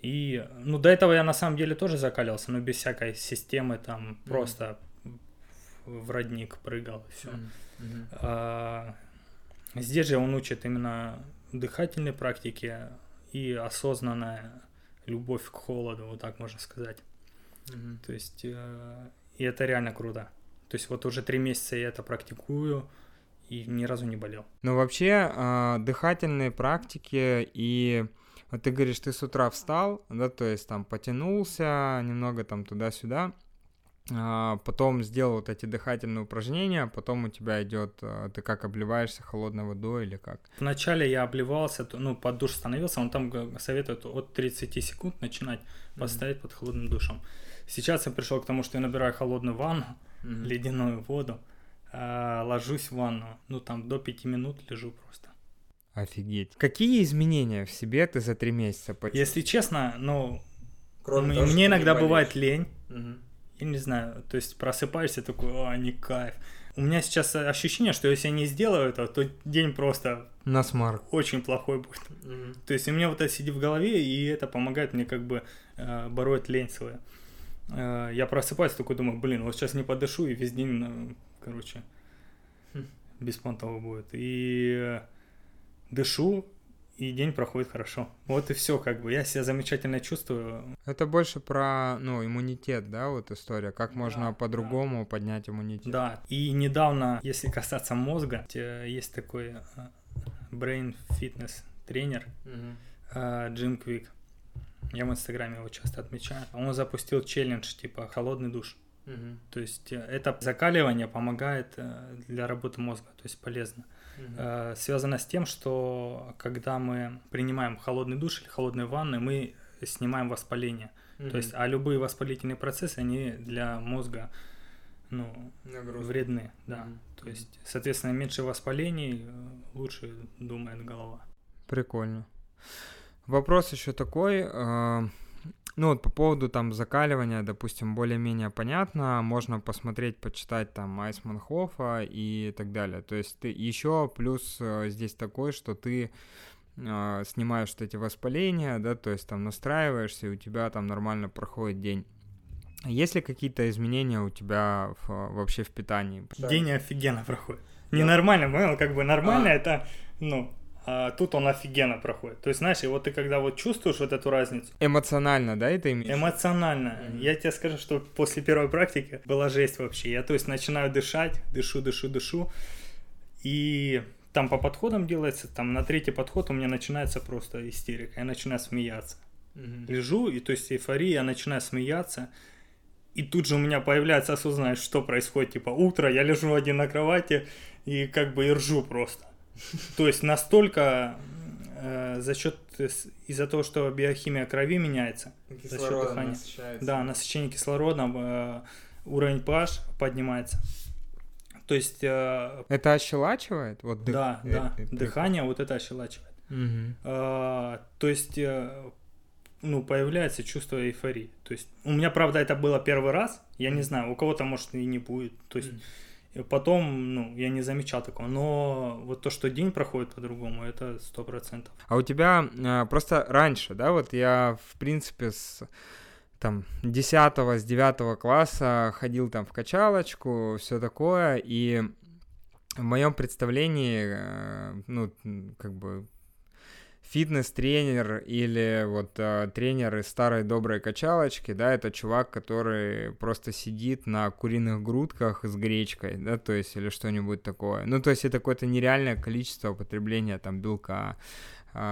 Speaker 2: и ну до этого я на самом деле тоже закалился, но без всякой системы там mm-hmm. просто в родник прыгал все. Mm-hmm. А, здесь же он учит именно дыхательной практике и осознанная любовь к холоду, вот так можно сказать. Mm-hmm. То есть э, и это реально круто. То есть вот уже три месяца я это практикую и ни разу не болел.
Speaker 1: Ну вообще э, дыхательные практики и вот ты говоришь, ты с утра встал, да, то есть там потянулся немного там туда-сюда, а, потом сделал вот эти дыхательные упражнения, потом у тебя идет, а, ты как обливаешься холодной водой или как?
Speaker 2: Вначале я обливался, ну, под душ становился, он там советует от 30 секунд начинать поставить mm-hmm. под холодным душем. Сейчас я пришел к тому, что я набираю холодную ванну, mm-hmm. ледяную воду, э, ложусь в ванну, ну там до 5 минут лежу просто.
Speaker 1: Офигеть. Какие изменения в себе ты за три месяца
Speaker 2: почувствовал? Если честно, ну, Кроме того, мне иногда бывает лень. Угу. Я не знаю, то есть просыпаешься такой, а, не кайф. У меня сейчас ощущение, что если я не сделаю это, то день просто
Speaker 1: на.
Speaker 2: Очень плохой будет. Mm-hmm. То есть у меня вот это сидит в голове, и это помогает мне как бы э, бороть лень свою. Э, я просыпаюсь, такой думаю, блин, вот сейчас не подышу, и весь день, э, короче, mm. беспонтово будет. И э, дышу, и день проходит хорошо. Вот и все, как бы. Я себя замечательно чувствую.
Speaker 1: Это больше про, ну, иммунитет, да, вот история. Как можно да, по-другому да. поднять иммунитет.
Speaker 2: Да. И недавно, если касаться мозга, есть такой brain fitness тренер Джим Квик. Я в Инстаграме его часто отмечаю. Он запустил челлендж типа холодный душ. Угу. То есть э, это закаливание помогает э, для работы мозга, то есть полезно. Угу. Связано с тем, что когда мы принимаем холодный душ или холодные ванны, мы снимаем воспаление. Угу. То есть, а любые воспалительные процессы, они для мозга ну, вредны, да. Угу. То есть, соответственно, меньше воспалений, лучше думает голова.
Speaker 1: Прикольно. Вопрос еще такой. Ну вот по поводу там закаливания, допустим, более-менее понятно, можно посмотреть, почитать там Айсманхофа и так далее. То есть ты еще плюс э, здесь такой, что ты э, снимаешь вот эти воспаления, да, то есть там настраиваешься, и у тебя там нормально проходит день. Есть ли какие-то изменения у тебя в, вообще в питании?
Speaker 2: День офигенно проходит. Ненормально, понял? Как бы нормально а. это, ну, а тут он офигенно проходит. То есть, знаешь, и вот ты когда вот чувствуешь вот эту разницу.
Speaker 1: Эмоционально, да, это имеешь?
Speaker 2: Эмоционально. Mm-hmm. Я тебе скажу, что после первой практики была жесть вообще. Я, то есть, начинаю дышать, дышу, дышу, дышу. И там по подходам делается, там на третий подход у меня начинается просто истерика. Я начинаю смеяться. Mm-hmm. Лежу, и то есть эйфория, я начинаю смеяться. И тут же у меня появляется осознанность, что происходит. Типа утро, я лежу один на кровати и как бы и ржу просто. То есть настолько э, за счет из-за того, что биохимия крови меняется, за счет дыхания, да, насыщение кислородом, э, уровень pH поднимается. То есть э,
Speaker 1: это ощелачивает, вот
Speaker 2: дых... да, э, да, э, дыхание вот это ощелачивает. Угу. Э, то есть э, ну появляется чувство эйфории. То есть у меня правда это было первый раз, я не знаю, у кого-то может и не будет. То есть и потом, ну, я не замечал такого. Но вот то, что день проходит по-другому, это сто процентов.
Speaker 1: А у тебя э, просто раньше, да, вот я, в принципе, с там 10 с 9 класса ходил там в качалочку, все такое, и в моем представлении, э, ну, как бы фитнес-тренер или вот э, тренер из старой доброй качалочки, да, это чувак, который просто сидит на куриных грудках с гречкой, да, то есть или что-нибудь такое. Ну, то есть это какое-то нереальное количество употребления там белка, и,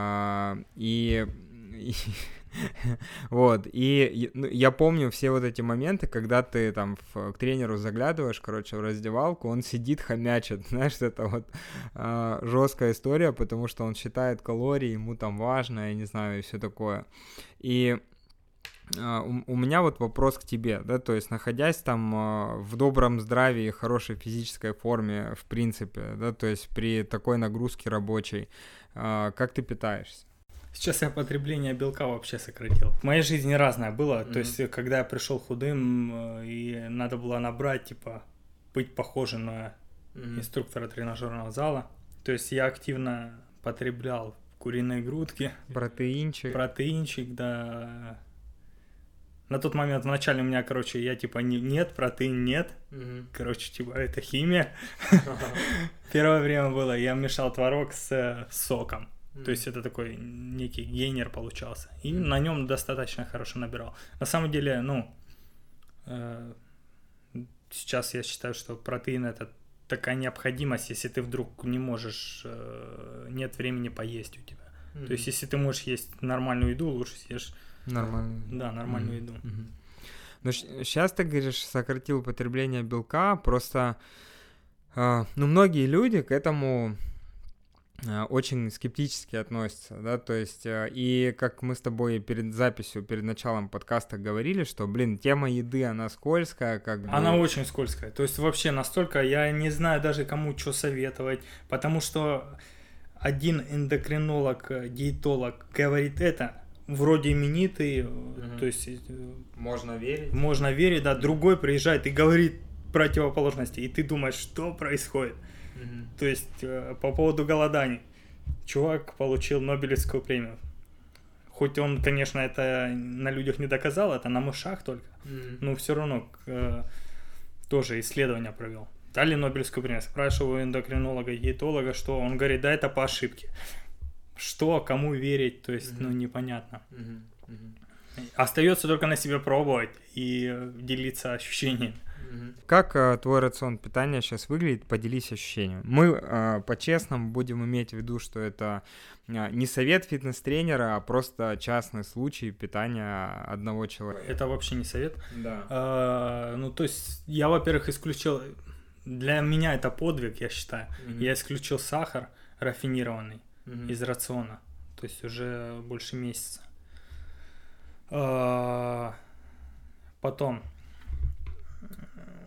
Speaker 1: и вот, и ну, я помню все вот эти моменты, когда ты там к тренеру заглядываешь, короче, в раздевалку, он сидит, хомячит, знаешь, это вот а, жесткая история, потому что он считает калории, ему там важно, я не знаю, и все такое. И а, у, меня вот вопрос к тебе, да, то есть находясь там а, в добром здравии, хорошей физической форме, в принципе, да, то есть при такой нагрузке рабочей, как ты питаешься?
Speaker 2: Сейчас я потребление белка вообще сократил. В моей жизни разное было. Mm-hmm. То есть, когда я пришел худым, и надо было набрать, типа, быть похожим на mm-hmm. инструктора тренажерного зала. То есть, я активно потреблял куриные грудки.
Speaker 1: Протеинчик.
Speaker 2: Протеинчик, да на тот момент вначале у меня, короче, я типа не, нет, протеин нет. Угу. Короче, типа это химия. Первое время было, я мешал творог с, с соком. Mm-hmm. То есть это такой некий гейнер получался. И mm-hmm. на нем достаточно хорошо набирал. На самом деле, ну, э, сейчас я считаю, что протеин это такая необходимость, если ты вдруг не можешь, э, нет времени поесть у тебя. Mm-hmm. То есть если ты можешь есть нормальную еду, лучше съешь
Speaker 1: Нормальную.
Speaker 2: Да, нормальную еду.
Speaker 1: Ну, сейчас ты говоришь, сократил употребление белка, просто, э, ну, многие люди к этому э, очень скептически относятся, да, то есть, э, и как мы с тобой перед записью, перед началом подкаста говорили, что, блин, тема еды, она скользкая, как бы...
Speaker 2: Она очень скользкая, то есть вообще настолько, я не знаю даже кому что советовать, потому что один эндокринолог, э, диетолог говорит это, вроде именитый, угу. то есть... Э,
Speaker 1: можно верить.
Speaker 2: Можно верить, да. Другой приезжает и говорит противоположности, и ты думаешь, что происходит. Угу. То есть э, по поводу голоданий. Чувак получил Нобелевскую премию. Хоть он, конечно, это на людях не доказал, это на мышах только, mm но все равно э, тоже исследование провел. Дали Нобелевскую премию. Спрашиваю эндокринолога, диетолога, что он говорит, да, это по ошибке что, кому верить, то есть, mm-hmm. ну, непонятно. Mm-hmm. Mm-hmm. Остается только на себе пробовать и э, делиться ощущениями.
Speaker 1: Как э, твой рацион питания сейчас выглядит? Поделись ощущением. Мы э, по-честному будем иметь в виду, что это э, не совет фитнес-тренера, а просто частный случай питания одного человека.
Speaker 2: Это вообще не совет.
Speaker 1: Да.
Speaker 2: А, ну, то есть я, во-первых, исключил... Для меня это подвиг, я считаю. Mm-hmm. Я исключил сахар рафинированный угу. из рациона. То есть уже больше месяца. А, потом,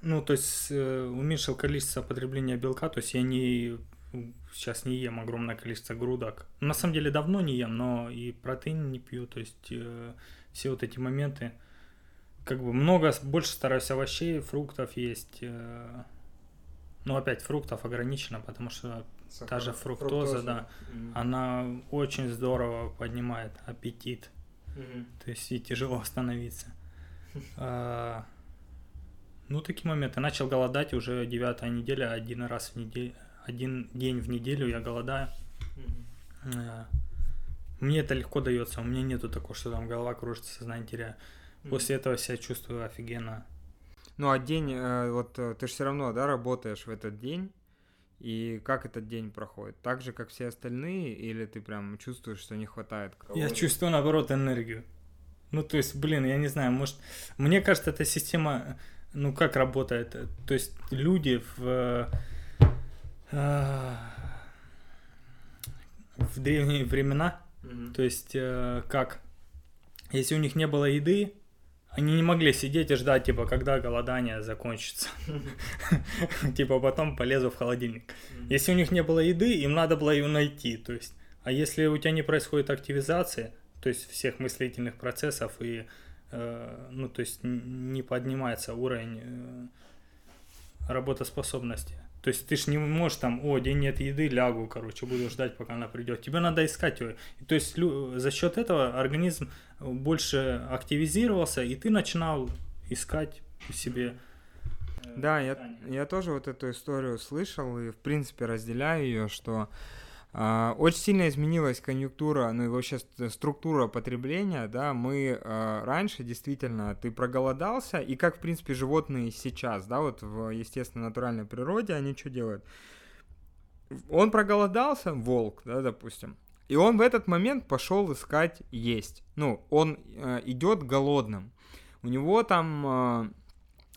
Speaker 2: ну, то есть э, уменьшил количество потребления белка, то есть я не сейчас не ем огромное количество грудок. На самом деле давно не ем, но и протеин не пью, то есть э, все вот эти моменты. Как бы много, больше стараюсь овощей, фруктов есть. Э, но опять фруктов ограничено, потому что Сахар, та же фруктоза, фруктоза. да, mm-hmm. она очень здорово поднимает аппетит. Mm-hmm. То есть и тяжело остановиться. А, ну, такие моменты. Начал голодать уже девятая неделя, один раз в неделю, один день в неделю я голодаю. Mm-hmm. Мне это легко дается, у меня нету такого, что там голова кружится, сознание теряю. После этого себя чувствую офигенно.
Speaker 1: Ну, а день, э, вот э, ты же все равно, да, работаешь в этот день, и как этот день проходит? Так же, как все остальные, или ты прям чувствуешь, что не хватает?
Speaker 2: Я чувствую, наоборот, энергию. Ну, то есть, блин, я не знаю, может... Мне кажется, эта система, ну, как работает? То есть, люди в... Э, в древние времена, mm-hmm. то есть, э, как? Если у них не было еды, они не могли сидеть и ждать, типа, когда голодание закончится. Типа, потом полезу в холодильник. Если у них не было еды, им надо было ее найти. То есть, а если у тебя не происходит активизация, то есть всех мыслительных процессов и, ну, то есть не поднимается уровень э, работоспособности, то есть ты ж не можешь там, о, день нет еды, лягу, короче, буду ждать, пока она придет. Тебе надо искать ее. То есть за счет этого организм больше активизировался, и ты начинал искать себе.
Speaker 1: Э, да, я, я тоже вот эту историю слышал и в принципе разделяю ее, что очень сильно изменилась конъюнктура, ну и вообще структура потребления, да, мы а, раньше действительно, ты проголодался, и как, в принципе, животные сейчас, да, вот в естественной натуральной природе, они что делают? Он проголодался, волк, да, допустим, И он в этот момент пошел искать есть. Ну, он э, идет голодным. У него там э,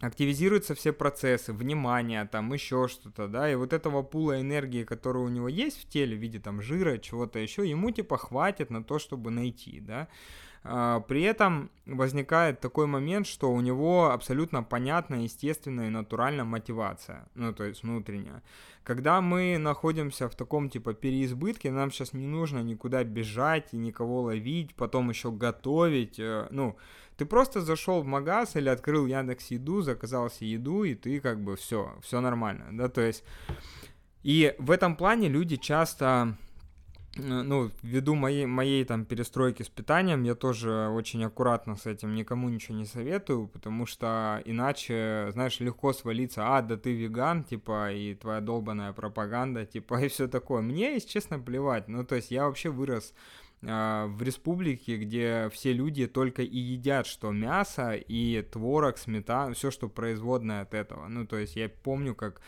Speaker 1: активизируются все процессы, внимание, там еще что-то, да, и вот этого пула энергии, который у него есть в теле в виде там жира, чего-то еще, ему типа хватит на то, чтобы найти, да. А, при этом возникает такой момент, что у него абсолютно понятная, естественная и натуральная мотивация, ну то есть внутренняя. Когда мы находимся в таком типа переизбытке, нам сейчас не нужно никуда бежать и никого ловить, потом еще готовить, э, ну, ты просто зашел в магаз или открыл Яндекс Еду, заказал себе еду, и ты как бы все, все нормально, да, то есть... И в этом плане люди часто ну, ввиду моей, моей там перестройки с питанием, я тоже очень аккуратно с этим никому ничего не советую, потому что иначе, знаешь, легко свалиться, а, да ты веган, типа, и твоя долбанная пропаганда, типа, и все такое. Мне, если честно, плевать. Ну, то есть я вообще вырос а, в республике, где все люди только и едят, что мясо и творог, сметана, все, что производное от этого. Ну, то есть я помню, как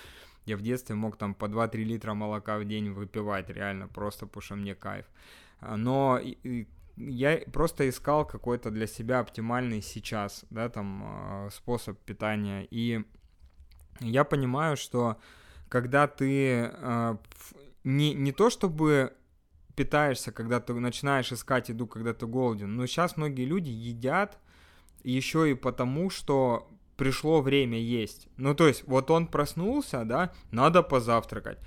Speaker 1: я в детстве мог там по 2-3 литра молока в день выпивать, реально, просто потому что мне кайф. А, но я просто искал какой-то для себя оптимальный сейчас, да, там, а, способ питания. И я понимаю, что когда ты не, не то чтобы питаешься, когда ты начинаешь искать еду, когда ты голоден. Но сейчас многие люди едят еще и потому, что пришло время есть. Ну, то есть, вот он проснулся, да, надо позавтракать.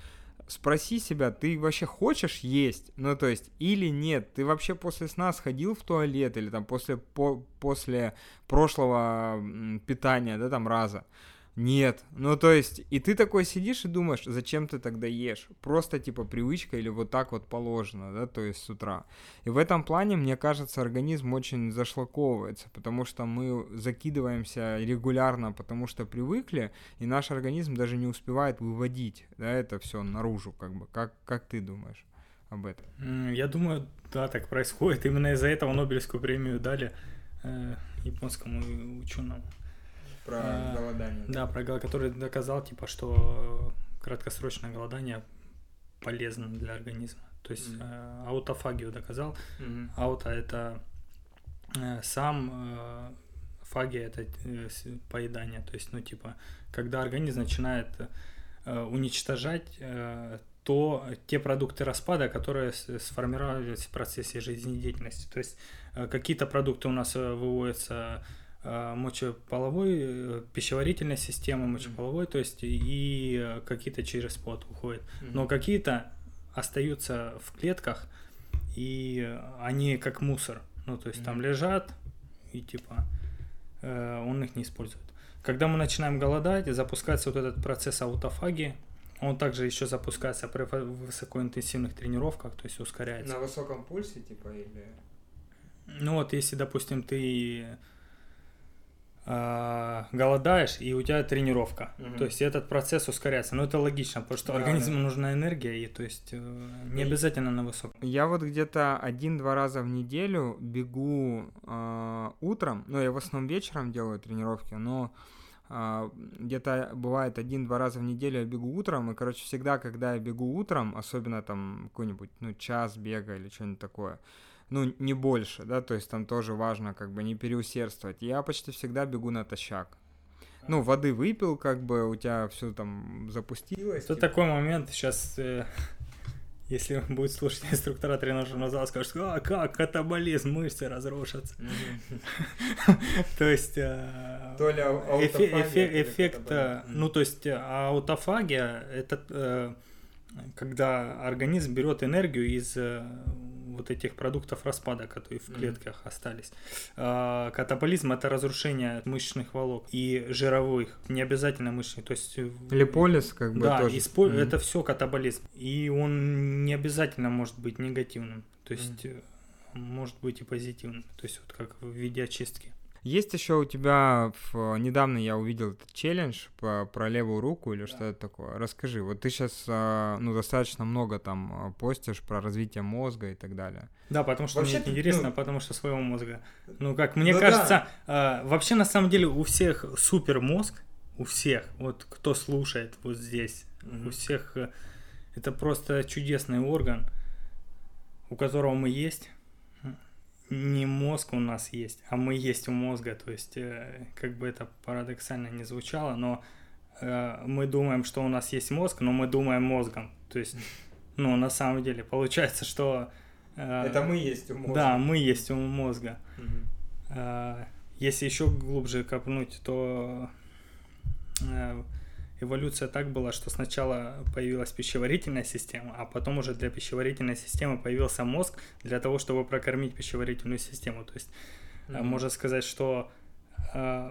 Speaker 1: Спроси себя, ты вообще хочешь есть? Ну, то есть, или нет? Ты вообще после сна сходил в туалет или там после, по, после прошлого питания, да, там раза? Нет. Ну, то есть, и ты такой сидишь и думаешь, зачем ты тогда ешь? Просто, типа, привычка или вот так вот положено, да, то есть с утра. И в этом плане, мне кажется, организм очень зашлаковывается, потому что мы закидываемся регулярно, потому что привыкли, и наш организм даже не успевает выводить, да, это все наружу, как бы. Как, как ты думаешь об этом?
Speaker 2: Я думаю, да, так происходит. Именно из-за этого Нобелевскую премию дали э, японскому ученому.
Speaker 1: Про а, голодание.
Speaker 2: Да, про который доказал, типа, что краткосрочное голодание полезно для организма. То есть mm-hmm. аутофагию доказал. Mm-hmm. Ауто это э, сам э, фагия это поедание. То есть, ну, типа, когда организм начинает уничтожать то те продукты распада, которые сформировались в процессе жизнедеятельности. То есть какие-то продукты у нас выводятся мочеполовой, э, пищеварительной системы мочеполовой, то есть и какие-то через пот уходят. Но какие-то остаются в клетках, и они как мусор. Ну, то есть там лежат, и типа э, он их не использует. Когда мы начинаем голодать, запускается вот этот процесс аутофагии, он также еще запускается при высокоинтенсивных тренировках, то есть ускоряется.
Speaker 1: На высоком пульсе, типа, или...
Speaker 2: Ну вот, если, допустим, ты э, голодаешь, и у тебя тренировка. Угу. То есть этот процесс ускоряется. Но это логично, потому что да, организму да. нужна энергия, и то есть э, не обязательно на высоком.
Speaker 1: Я вот где-то один-два раза в неделю бегу э, утром, ну, я в основном вечером делаю тренировки, но Uh, где-то бывает один-два раза в неделю я бегу утром, и, короче, всегда, когда я бегу утром, особенно там какой-нибудь, ну, час бега или что-нибудь такое, ну, не больше, да, то есть там тоже важно как бы не переусердствовать. Я почти всегда бегу натощак. Ну, воды выпил, как бы у тебя все там запустилось.
Speaker 2: Это типа... такой момент, сейчас, э, если будет слушать инструктора тренажерного зала, скажет, а как, катаболизм, мышцы разрушатся. То есть... Э, то Эффект, ну, то есть э, аутофагия, это когда организм берет энергию из вот этих продуктов распада, которые в клетках mm-hmm. остались. А, катаболизм это разрушение мышечных волок и жировых, не обязательно мышечных, то есть...
Speaker 1: Липолиз как бы
Speaker 2: да,
Speaker 1: тоже.
Speaker 2: Испо... Mm-hmm. это все катаболизм. И он не обязательно может быть негативным, то есть mm-hmm. может быть и позитивным, то есть вот как в виде очистки.
Speaker 1: Есть еще у тебя, в, недавно я увидел этот челлендж по, про левую руку или да. что это такое. Расскажи, вот ты сейчас а, ну, достаточно много там а, постишь про развитие мозга и так далее.
Speaker 2: Да, потому что вообще мне это интересно, ну... потому что своего мозга. Ну, как мне ну, кажется, да. вообще на самом деле у всех супер мозг, у всех, вот кто слушает вот здесь, mm-hmm. у всех э, это просто чудесный орган у которого мы есть, не мозг у нас есть, а мы есть у мозга. То есть, э, как бы это парадоксально не звучало, но э, мы думаем, что у нас есть мозг, но мы думаем мозгом. То есть, ну, на самом деле, получается, что...
Speaker 1: Э, это мы есть у мозга.
Speaker 2: Да, мы есть у мозга. Угу. Если еще глубже копнуть, то эволюция так была, что сначала появилась пищеварительная система, а потом уже для пищеварительной системы появился мозг для того, чтобы прокормить пищеварительную систему. То есть mm-hmm. можно сказать, что э,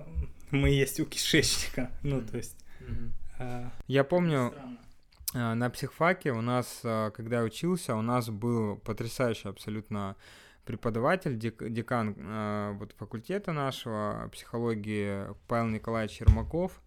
Speaker 2: мы есть у кишечника. Ну, то есть.
Speaker 1: Mm-hmm. Э, Я помню. Странно. На психфаке у нас, когда я учился, у нас был потрясающий абсолютно преподаватель, декан вот факультета нашего психологии Павел Николаевич Ермаков.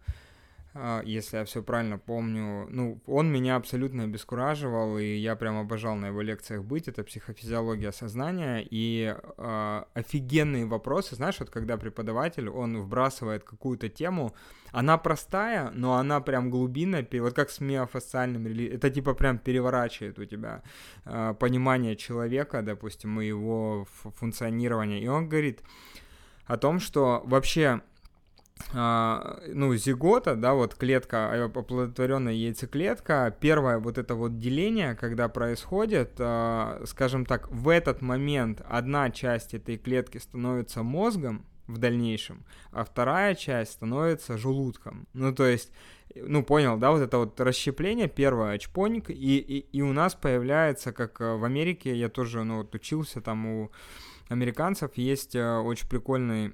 Speaker 1: Если я все правильно помню. Ну, он меня абсолютно обескураживал, и я прям обожал на его лекциях быть. Это психофизиология сознания и э, офигенные вопросы. Знаешь, вот когда преподаватель, он вбрасывает какую-то тему, она простая, но она прям глубинная, вот как с миофасциальным это типа прям переворачивает у тебя э, понимание человека, допустим, и его функционирование. И он говорит о том, что вообще а, ну, зигота, да, вот клетка, а, оплодотворенная яйцеклетка, первое вот это вот деление, когда происходит, а, скажем так, в этот момент одна часть этой клетки становится мозгом в дальнейшем, а вторая часть становится желудком. Ну, то есть, ну, понял, да, вот это вот расщепление, первое, очпоник, и, и, и у нас появляется, как в Америке, я тоже, ну, вот учился там у американцев, есть очень прикольный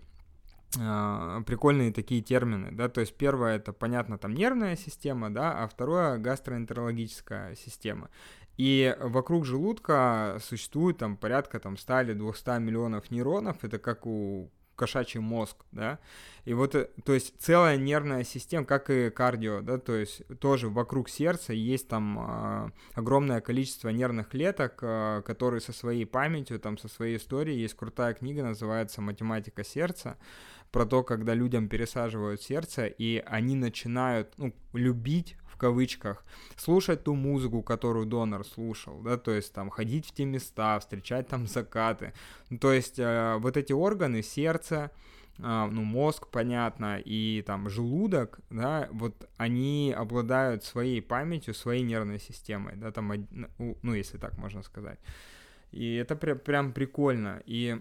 Speaker 1: прикольные такие термины, да, то есть первое это, понятно, там нервная система, да, а второе гастроэнтерологическая система. И вокруг желудка существует там порядка там 100 или 200 миллионов нейронов, это как у кошачий мозг, да, и вот, э, то есть целая нервная система, как и кардио, да, то есть тоже вокруг сердца есть там э, огромное количество нервных клеток, э, которые со своей памятью, там, со своей историей, есть крутая книга, называется «Математика сердца», про то, когда людям пересаживают сердце, и они начинают ну, любить в кавычках, слушать ту музыку, которую донор слушал, да, то есть там ходить в те места, встречать там закаты. Ну, то есть э, вот эти органы, сердце, э, ну, мозг, понятно, и там желудок, да, вот они обладают своей памятью, своей нервной системой, да, там, ну, если так можно сказать. И это прям, прям прикольно. И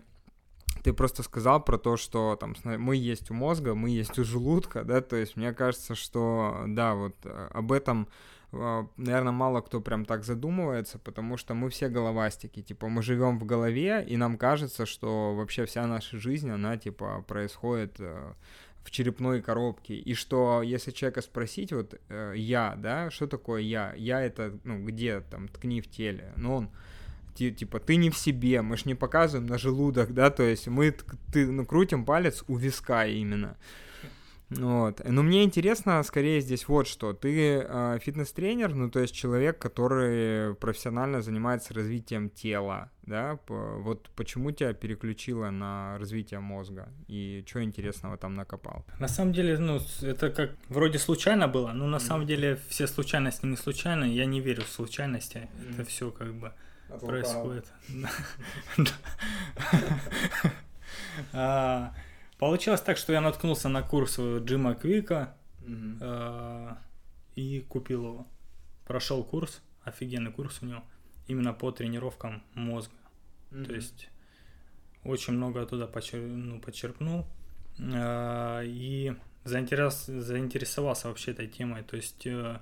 Speaker 1: ты просто сказал про то, что там мы есть у мозга, мы есть у желудка, да, то есть мне кажется, что да, вот э, об этом э, наверное, мало кто прям так задумывается, потому что мы все головастики, типа, мы живем в голове, и нам кажется, что вообще вся наша жизнь, она, типа, происходит э, в черепной коробке, и что, если человека спросить, вот, я, да, что такое я? Я это, ну, где, там, ткни в теле, ну, он типа, ты не в себе, мы ж не показываем на желудок, да, то есть мы ты, ну, крутим палец у виска именно. Вот. Но мне интересно скорее здесь вот что. Ты э, фитнес-тренер, ну то есть человек, который профессионально занимается развитием тела, да? Вот почему тебя переключило на развитие мозга и что интересного там накопал?
Speaker 2: На самом деле, ну это как вроде случайно было, но на mm-hmm. самом деле все случайности не случайны. Я не верю в случайности. Mm-hmm. Это все как бы происходит. А, получилось так, что я наткнулся на курс Джима Квика а, и купил его. Прошел курс, офигенный курс у него, именно по тренировкам мозга. То есть очень много оттуда почер... ну, почерпнул а, и заинтерес... заинтересовался вообще этой темой. То есть э,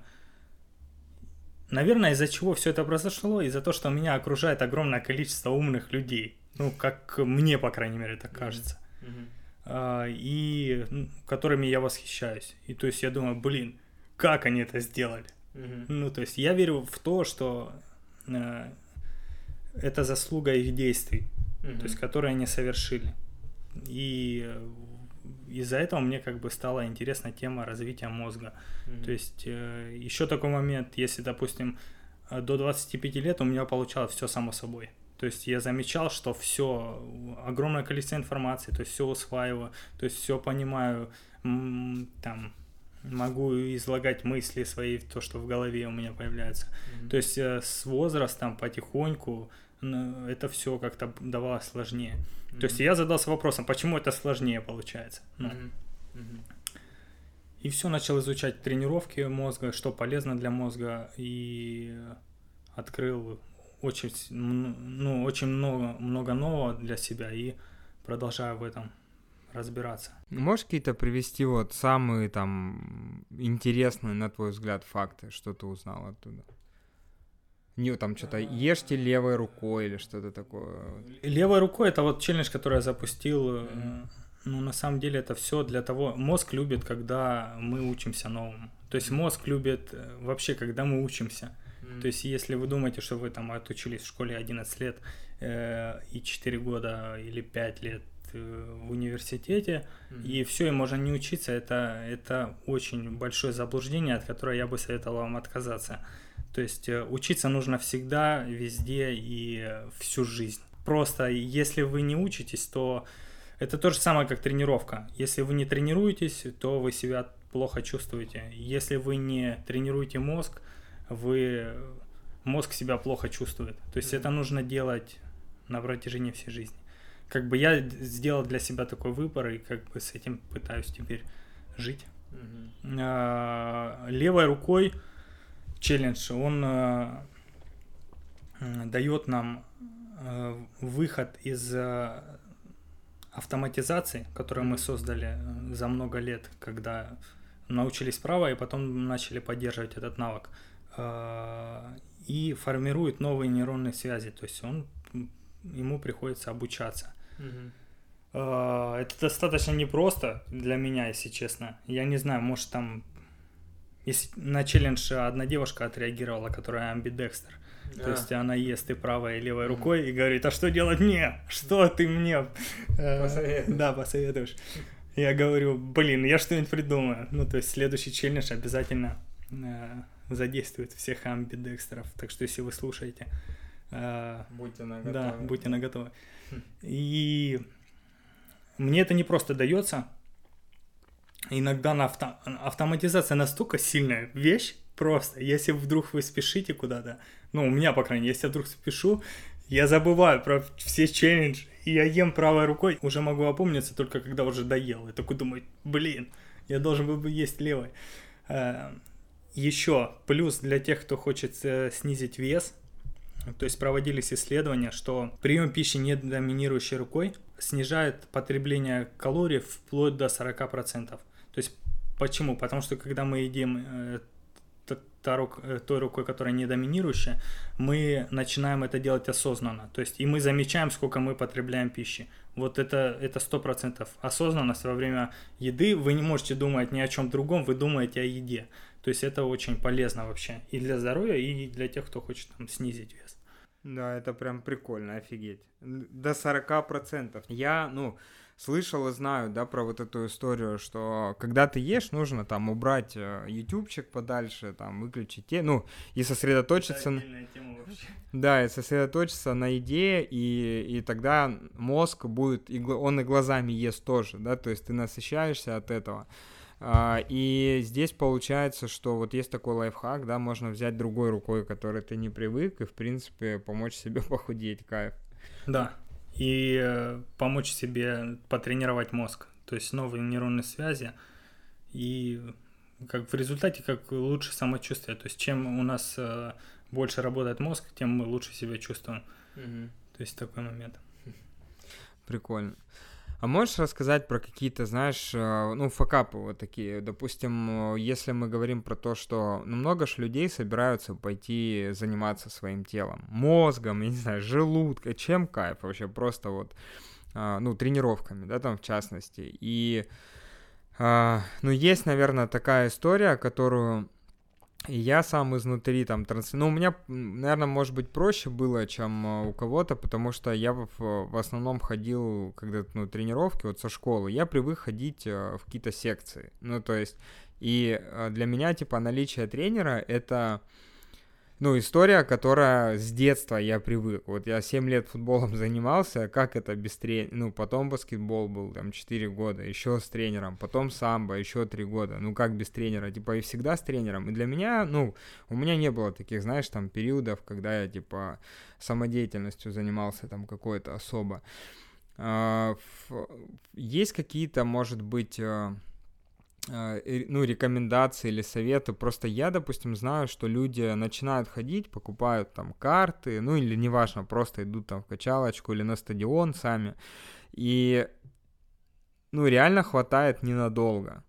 Speaker 2: Наверное, из-за чего все это произошло? Из-за того, что меня окружает огромное количество умных людей. Ну, как мне, по крайней мере, так кажется. Mm-hmm. А, и ну, которыми я восхищаюсь. И то есть я думаю, блин, как они это сделали? Mm-hmm. Ну, то есть я верю в то, что э, это заслуга их действий, то есть которые они совершили. И из-за этого мне как бы стала интересна тема развития мозга. Mm-hmm. То есть э, еще такой момент, если, допустим, э, до 25 лет у меня получалось все само собой. То есть я замечал, что все, огромное количество информации, то есть все усваиваю, то есть все понимаю, там, могу излагать мысли свои, то, что в голове у меня появляется. Mm-hmm. То есть э, с возрастом потихоньку это все как-то давалось сложнее. Mm-hmm. То есть я задался вопросом, почему это сложнее получается. Ну. Mm-hmm. Mm-hmm. И все начал изучать тренировки мозга, что полезно для мозга, и открыл очень, ну, очень много, много нового для себя и продолжаю в этом разбираться.
Speaker 1: Можешь какие-то привести вот самые там интересные, на твой взгляд, факты, что ты узнал оттуда? Не там что-то ешьте левой рукой или что-то такое.
Speaker 2: Левой рукой это вот челлендж, который я запустил. Mm-hmm. Ну, на самом деле это все для того. Мозг любит, когда мы учимся новому. То есть мозг любит э, вообще, когда мы учимся. Mm-hmm. То есть, если вы думаете, что вы там отучились в школе 11 лет э, и 4 года или 5 лет Э, в университете, mm-hmm. и все, и можно не учиться, это, это очень большое заблуждение, от которого я бы советовал вам отказаться. То есть э, учиться нужно всегда, везде и всю жизнь. Просто если вы не учитесь, то это то же самое, как тренировка. Если вы не тренируетесь, то вы себя плохо чувствуете. Если вы не тренируете мозг, вы мозг себя плохо чувствует. То есть mm-hmm. это нужно делать на протяжении всей жизни как бы я сделал для себя такой выбор и как бы с этим пытаюсь теперь жить. Mm-hmm. Левой рукой челлендж, он а, дает нам а, выход из а, автоматизации, которую мы создали э, за много лет, когда научились право и потом начали поддерживать этот навык. И формирует новые нейронные связи, то есть он ему приходится обучаться. Это достаточно непросто для меня, если честно. Я не знаю, может там... Если на челлендж одна девушка отреагировала, которая амбидекстер. Yeah. То есть она ест и правой, и левой mm-hmm. рукой и говорит, а что делать мне? Что ты мне? Э, посоветуешь. Да, посоветуешь. Я говорю, блин, я что-нибудь придумаю. Ну, то есть следующий челлендж обязательно э, задействует всех амбидекстеров. Так что если вы слушаете...
Speaker 1: Э, будьте наготове.
Speaker 2: Да, будьте наготове. И мне это не просто дается. Иногда на авто... автоматизация настолько сильная вещь, просто, если вдруг вы спешите куда-то, ну, у меня, по крайней мере, если я вдруг спешу, я забываю про все челленджи, и я ем правой рукой, уже могу опомниться только когда уже доел. И такой думаю, блин, я должен был бы есть левой. Э, Еще плюс для тех, кто хочет э, снизить вес, то есть проводились исследования, что прием пищи не доминирующей рукой снижает потребление калорий вплоть до 40%. То есть почему? Потому что когда мы едим э, та рук, э, той рукой, которая не доминирующая, мы начинаем это делать осознанно. То есть и мы замечаем, сколько мы потребляем пищи. Вот это, это 100% осознанность во время еды. Вы не можете думать ни о чем другом, вы думаете о еде. То есть это очень полезно вообще и для здоровья, и для тех, кто хочет там, снизить вес.
Speaker 1: Да, это прям прикольно, офигеть. До 40%. Я, ну, слышал и знаю, да, про вот эту историю, что когда ты ешь, нужно там убрать э, ютубчик подальше, там, выключить те, ну, и сосредоточиться... на... Да, и сосредоточиться на еде, и, и тогда мозг будет, он и глазами ест тоже, да, то есть ты насыщаешься от этого. А, и здесь получается, что вот есть такой лайфхак, да, можно взять другой рукой, которой ты не привык, и, в принципе, помочь себе похудеть, кайф.
Speaker 2: Да, и э, помочь себе потренировать мозг, то есть новые нейронные связи, и как в результате как лучше самочувствие. То есть чем у нас э, больше работает мозг, тем мы лучше себя чувствуем. Угу. То есть такой момент.
Speaker 1: Прикольно. А можешь рассказать про какие-то, знаешь, э, ну, факапы вот такие? Допустим, если мы говорим про то, что ну, много ж людей собираются пойти заниматься своим телом, мозгом, я не знаю, желудком, чем кайф вообще, просто вот, э, ну, тренировками, да, там в частности. И, ну, есть, наверное, такая история, которую я сам изнутри там транс... Ну, у меня, наверное, может быть, проще было, чем э, у кого-то, потому что я в, в основном ходил, когда, ну, тренировки вот со школы, я привык ходить э, в какие-то секции. Ну, то есть, и э, для меня, типа, наличие тренера — это ну, история, которая с детства я привык. Вот я 7 лет футболом занимался, как это без тренера? Ну, потом баскетбол был, там, 4 года, еще с тренером, потом самбо, еще 3 года. Ну, как без тренера? Типа, и всегда с тренером. И для меня, ну, у меня не было таких, знаешь, там, периодов, когда я, типа, самодеятельностью занимался там какой-то особо. А, есть какие-то, может быть, а, ну, рекомендации или советы. Просто я, допустим, знаю, что люди начинают ходить, покупают там карты, ну или неважно, просто идут там в качалочку или на стадион сами. И, ну, реально хватает ненадолго.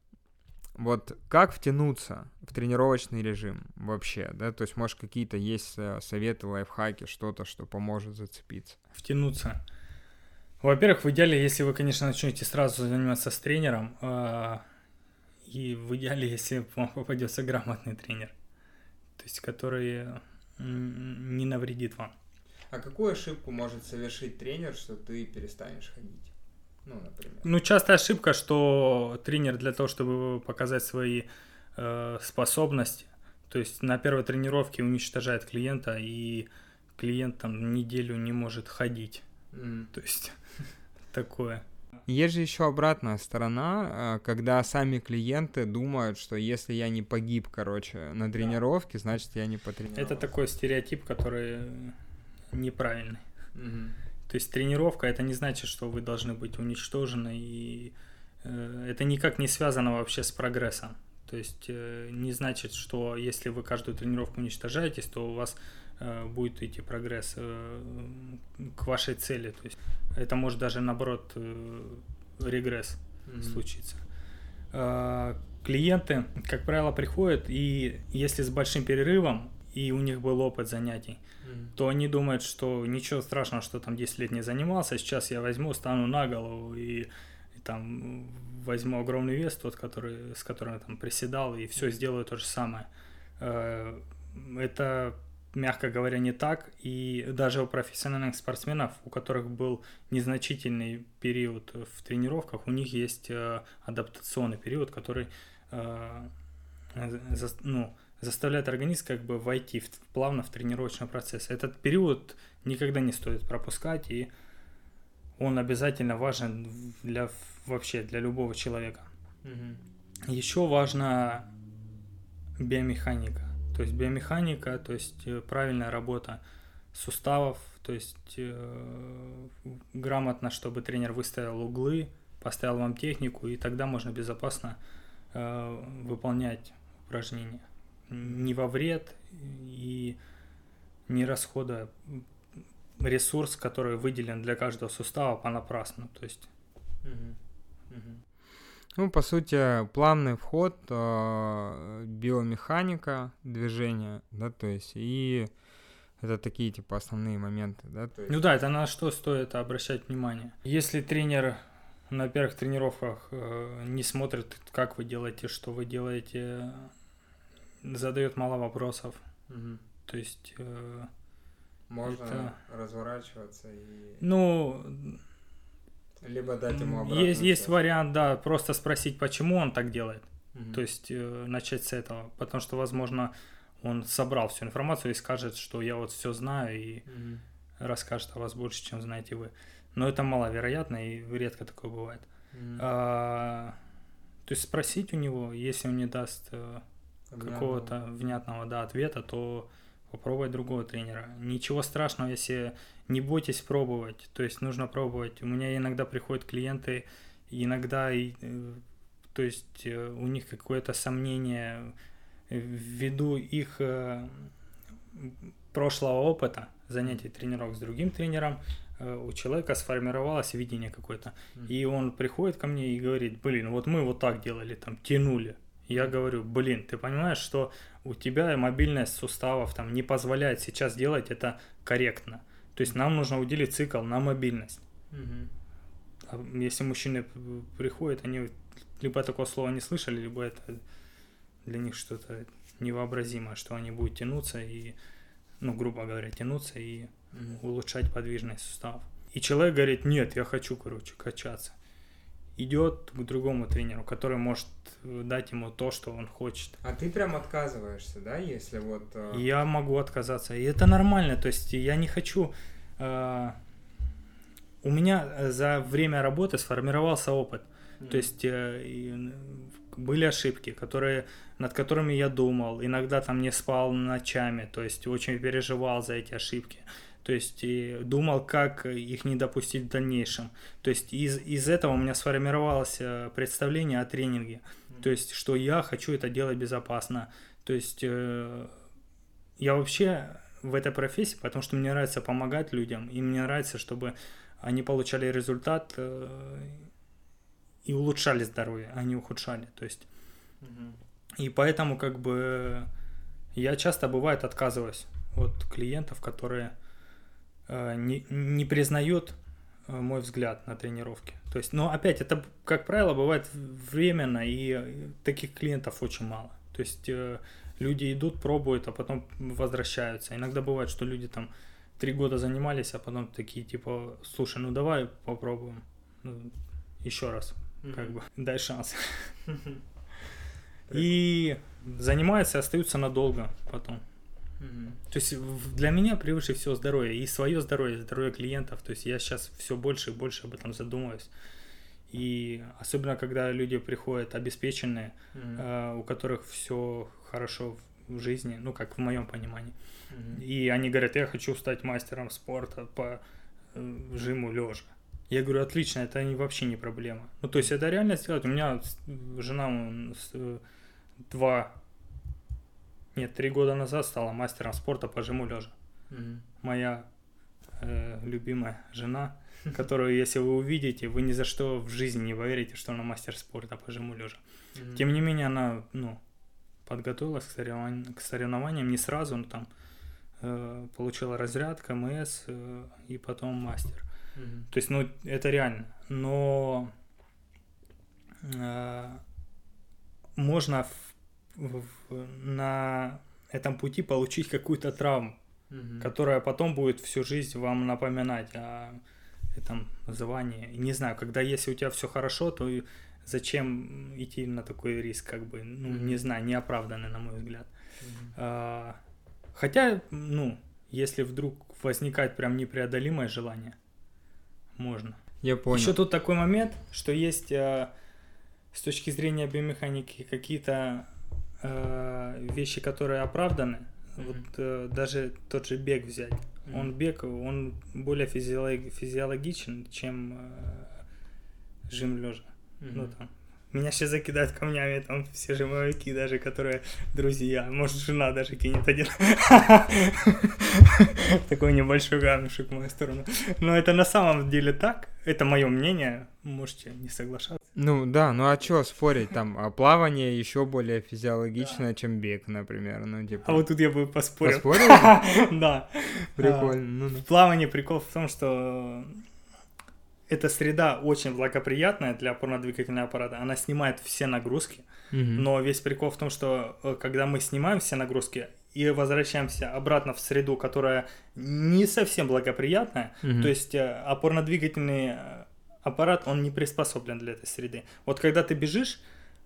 Speaker 1: Вот как втянуться в тренировочный режим вообще, да? То есть, может, какие-то есть э, советы, лайфхаки, что-то, что поможет зацепиться?
Speaker 2: Втянуться. Во-первых, в идеале, если вы, конечно, начнете сразу заниматься с тренером, и в идеале, если вам попадется грамотный тренер, то есть который не навредит вам.
Speaker 1: А какую ошибку может совершить тренер, что ты перестанешь ходить? Ну, например.
Speaker 2: Ну, частая ошибка, что тренер для того, чтобы показать свои э, способности, то есть на первой тренировке уничтожает клиента, и клиент там неделю не может ходить. Mm. То есть такое.
Speaker 1: Есть же еще обратная сторона, э, когда сами клиенты думают, что если я не погиб, короче, на тренировке, значит я не потренировал.
Speaker 2: Это такой стереотип, который неправильный. Угу. То есть тренировка это не значит, что вы должны быть уничтожены, и э, это никак не связано вообще с прогрессом. То есть э, не значит, что если вы каждую тренировку уничтожаетесь, то у вас Э, будет идти прогресс э, к вашей цели. То есть это может даже наоборот э, регресс mm-hmm. случиться. Клиенты, как правило, приходят, и если с большим перерывом, и у них был опыт занятий, mm-hmm. то они думают, что ничего страшного, что там 10 лет не занимался, сейчас я возьму, стану на голову и, и там возьму огромный вес, тот, который, с которым я там приседал, и все сделаю то же самое. Это мягко говоря, не так. И даже у профессиональных спортсменов, у которых был незначительный период в тренировках, у них есть э, адаптационный период, который э, ну, заставляет организм как бы войти в, плавно в тренировочный процесс. Этот период никогда не стоит пропускать, и он обязательно важен для вообще для любого человека. Угу. Еще важна биомеханика то есть биомеханика, то есть э, правильная работа суставов, то есть э, грамотно, чтобы тренер выставил углы, поставил вам технику, и тогда можно безопасно э, выполнять упражнения. Не во вред и не расходуя ресурс, который выделен для каждого сустава понапрасну. То есть. Угу.
Speaker 1: Угу. Ну, по сути, плавный вход, э, биомеханика движения, да, то есть, и это такие, типа, основные моменты, да? То есть...
Speaker 2: Ну да, это на что стоит обращать внимание. Если тренер на первых тренировках э, не смотрит, как вы делаете, что вы делаете, задает мало вопросов. Угу. То есть... Э,
Speaker 1: Можно это... разворачиваться и...
Speaker 2: Ну,
Speaker 1: либо дать ему обратно.
Speaker 2: Есть, есть вариант, да, просто спросить, почему он так делает. Угу. То есть э, начать с этого. Потому что, возможно, он собрал всю информацию и скажет, что я вот все знаю и угу. расскажет о вас больше, чем знаете вы. Но это маловероятно и редко такое бывает. Угу. А, то есть спросить у него, если он не даст э, какого-то внятного да, ответа, то попробовать другого тренера. Ничего страшного, если не бойтесь пробовать. То есть нужно пробовать. У меня иногда приходят клиенты, иногда, э, то есть э, у них какое-то сомнение ввиду их э, прошлого опыта занятий тренировок с другим тренером, у человека сформировалось видение какое-то. И он приходит ко мне и говорит, блин, вот мы вот так делали, там, тянули. Я говорю, блин, ты понимаешь, что у тебя мобильность суставов там не позволяет сейчас делать это корректно. То есть нам нужно уделить цикл на мобильность. Угу. А если мужчины приходят, они либо такого слова не слышали, либо это для них что-то невообразимое, что они будут тянуться и, ну, грубо говоря, тянуться и угу. улучшать подвижность суставов. И человек говорит, нет, я хочу, короче, качаться. Идет к другому тренеру, который может дать ему то, что он хочет.
Speaker 1: А ты прям отказываешься, да, если вот... Э...
Speaker 2: Я могу отказаться, и это нормально, то есть я не хочу... Э... У меня за время работы сформировался опыт, mm. то есть э, были ошибки, которые, над которыми я думал, иногда там не спал ночами, то есть очень переживал за эти ошибки. То есть и думал, как их не допустить в дальнейшем. То есть из, из этого у меня сформировалось э, представление о тренинге. То есть, что я хочу это делать безопасно. То есть э, я вообще в этой профессии, потому что мне нравится помогать людям, и мне нравится, чтобы они получали результат э, и улучшали здоровье, а не ухудшали. То есть, и поэтому как бы я часто бывает отказываюсь от клиентов, которые не, не признают э, мой взгляд на тренировке. То есть, но опять, это, как правило, бывает временно, и таких клиентов очень мало. То есть э, люди идут, пробуют, а потом возвращаются. Иногда бывает, что люди там три года занимались, а потом такие типа, слушай, ну давай попробуем ну, еще раз, mm-hmm. как бы, дай шанс. И занимаются и остаются надолго потом. То есть для меня превыше всего здоровье. И свое здоровье, здоровье клиентов. То есть я сейчас все больше и больше об этом задумываюсь. И особенно, когда люди приходят обеспеченные, mm-hmm. э, у которых все хорошо в жизни, ну, как в моем понимании. Mm-hmm. И они говорят, я хочу стать мастером спорта по э, жиму лежа. Я говорю, отлично, это не, вообще не проблема. Ну, то есть это реально сделать. У меня жена э, два нет, три года назад стала мастером спорта по жиму лежа. Mm-hmm. Моя э, любимая жена, которую, если вы увидите, вы ни за что в жизни не поверите, что она мастер спорта по жиму лежа. Mm-hmm. Тем не менее, она, ну, подготовилась к соревнованиям, к соревнованиям не сразу, но там э, получила разряд, КМС э, и потом мастер. Mm-hmm. То есть, ну, это реально. Но э, можно в, на этом пути получить какую-то травму, угу. которая потом будет всю жизнь вам напоминать о этом звании. Не знаю, когда если у тебя все хорошо, то зачем идти на такой риск, как бы, ну, mm не знаю, неоправданный, на мой взгляд. mm А, хотя, ну, если вдруг возникает прям непреодолимое желание, можно.
Speaker 1: Я понял.
Speaker 2: Еще тут такой момент, что есть а, с точки зрения биомеханики какие-то э, вещи, которые оправданы. Mm-hmm. Вот э, даже тот же бег взять. Mm-hmm. Он бег, он более физиолог, физиологичен, чем э, жим лежа. Mm-hmm. Ну там. Меня сейчас закидают камнями, там все жимовики, даже которые друзья. Может, жена даже кинет один. Такой небольшой камешек в мою сторону. Но это на самом деле так. Это мое мнение. Можете не соглашаться.
Speaker 1: Ну да, ну а что спорить, там а плавание еще более физиологичное, да. чем бег, например, ну типа.
Speaker 2: А вот тут я бы поспорил.
Speaker 1: Поспорил?
Speaker 2: Да.
Speaker 1: Прикольно.
Speaker 2: В плавании прикол в том, что эта среда очень благоприятная для опорно-двигательного аппарата, она снимает все нагрузки, но весь прикол в том, что э, когда мы снимаем все нагрузки, и возвращаемся обратно в среду, которая не совсем благоприятная, то есть э, опорно-двигательный аппарат, он не приспособлен для этой среды. Вот когда ты бежишь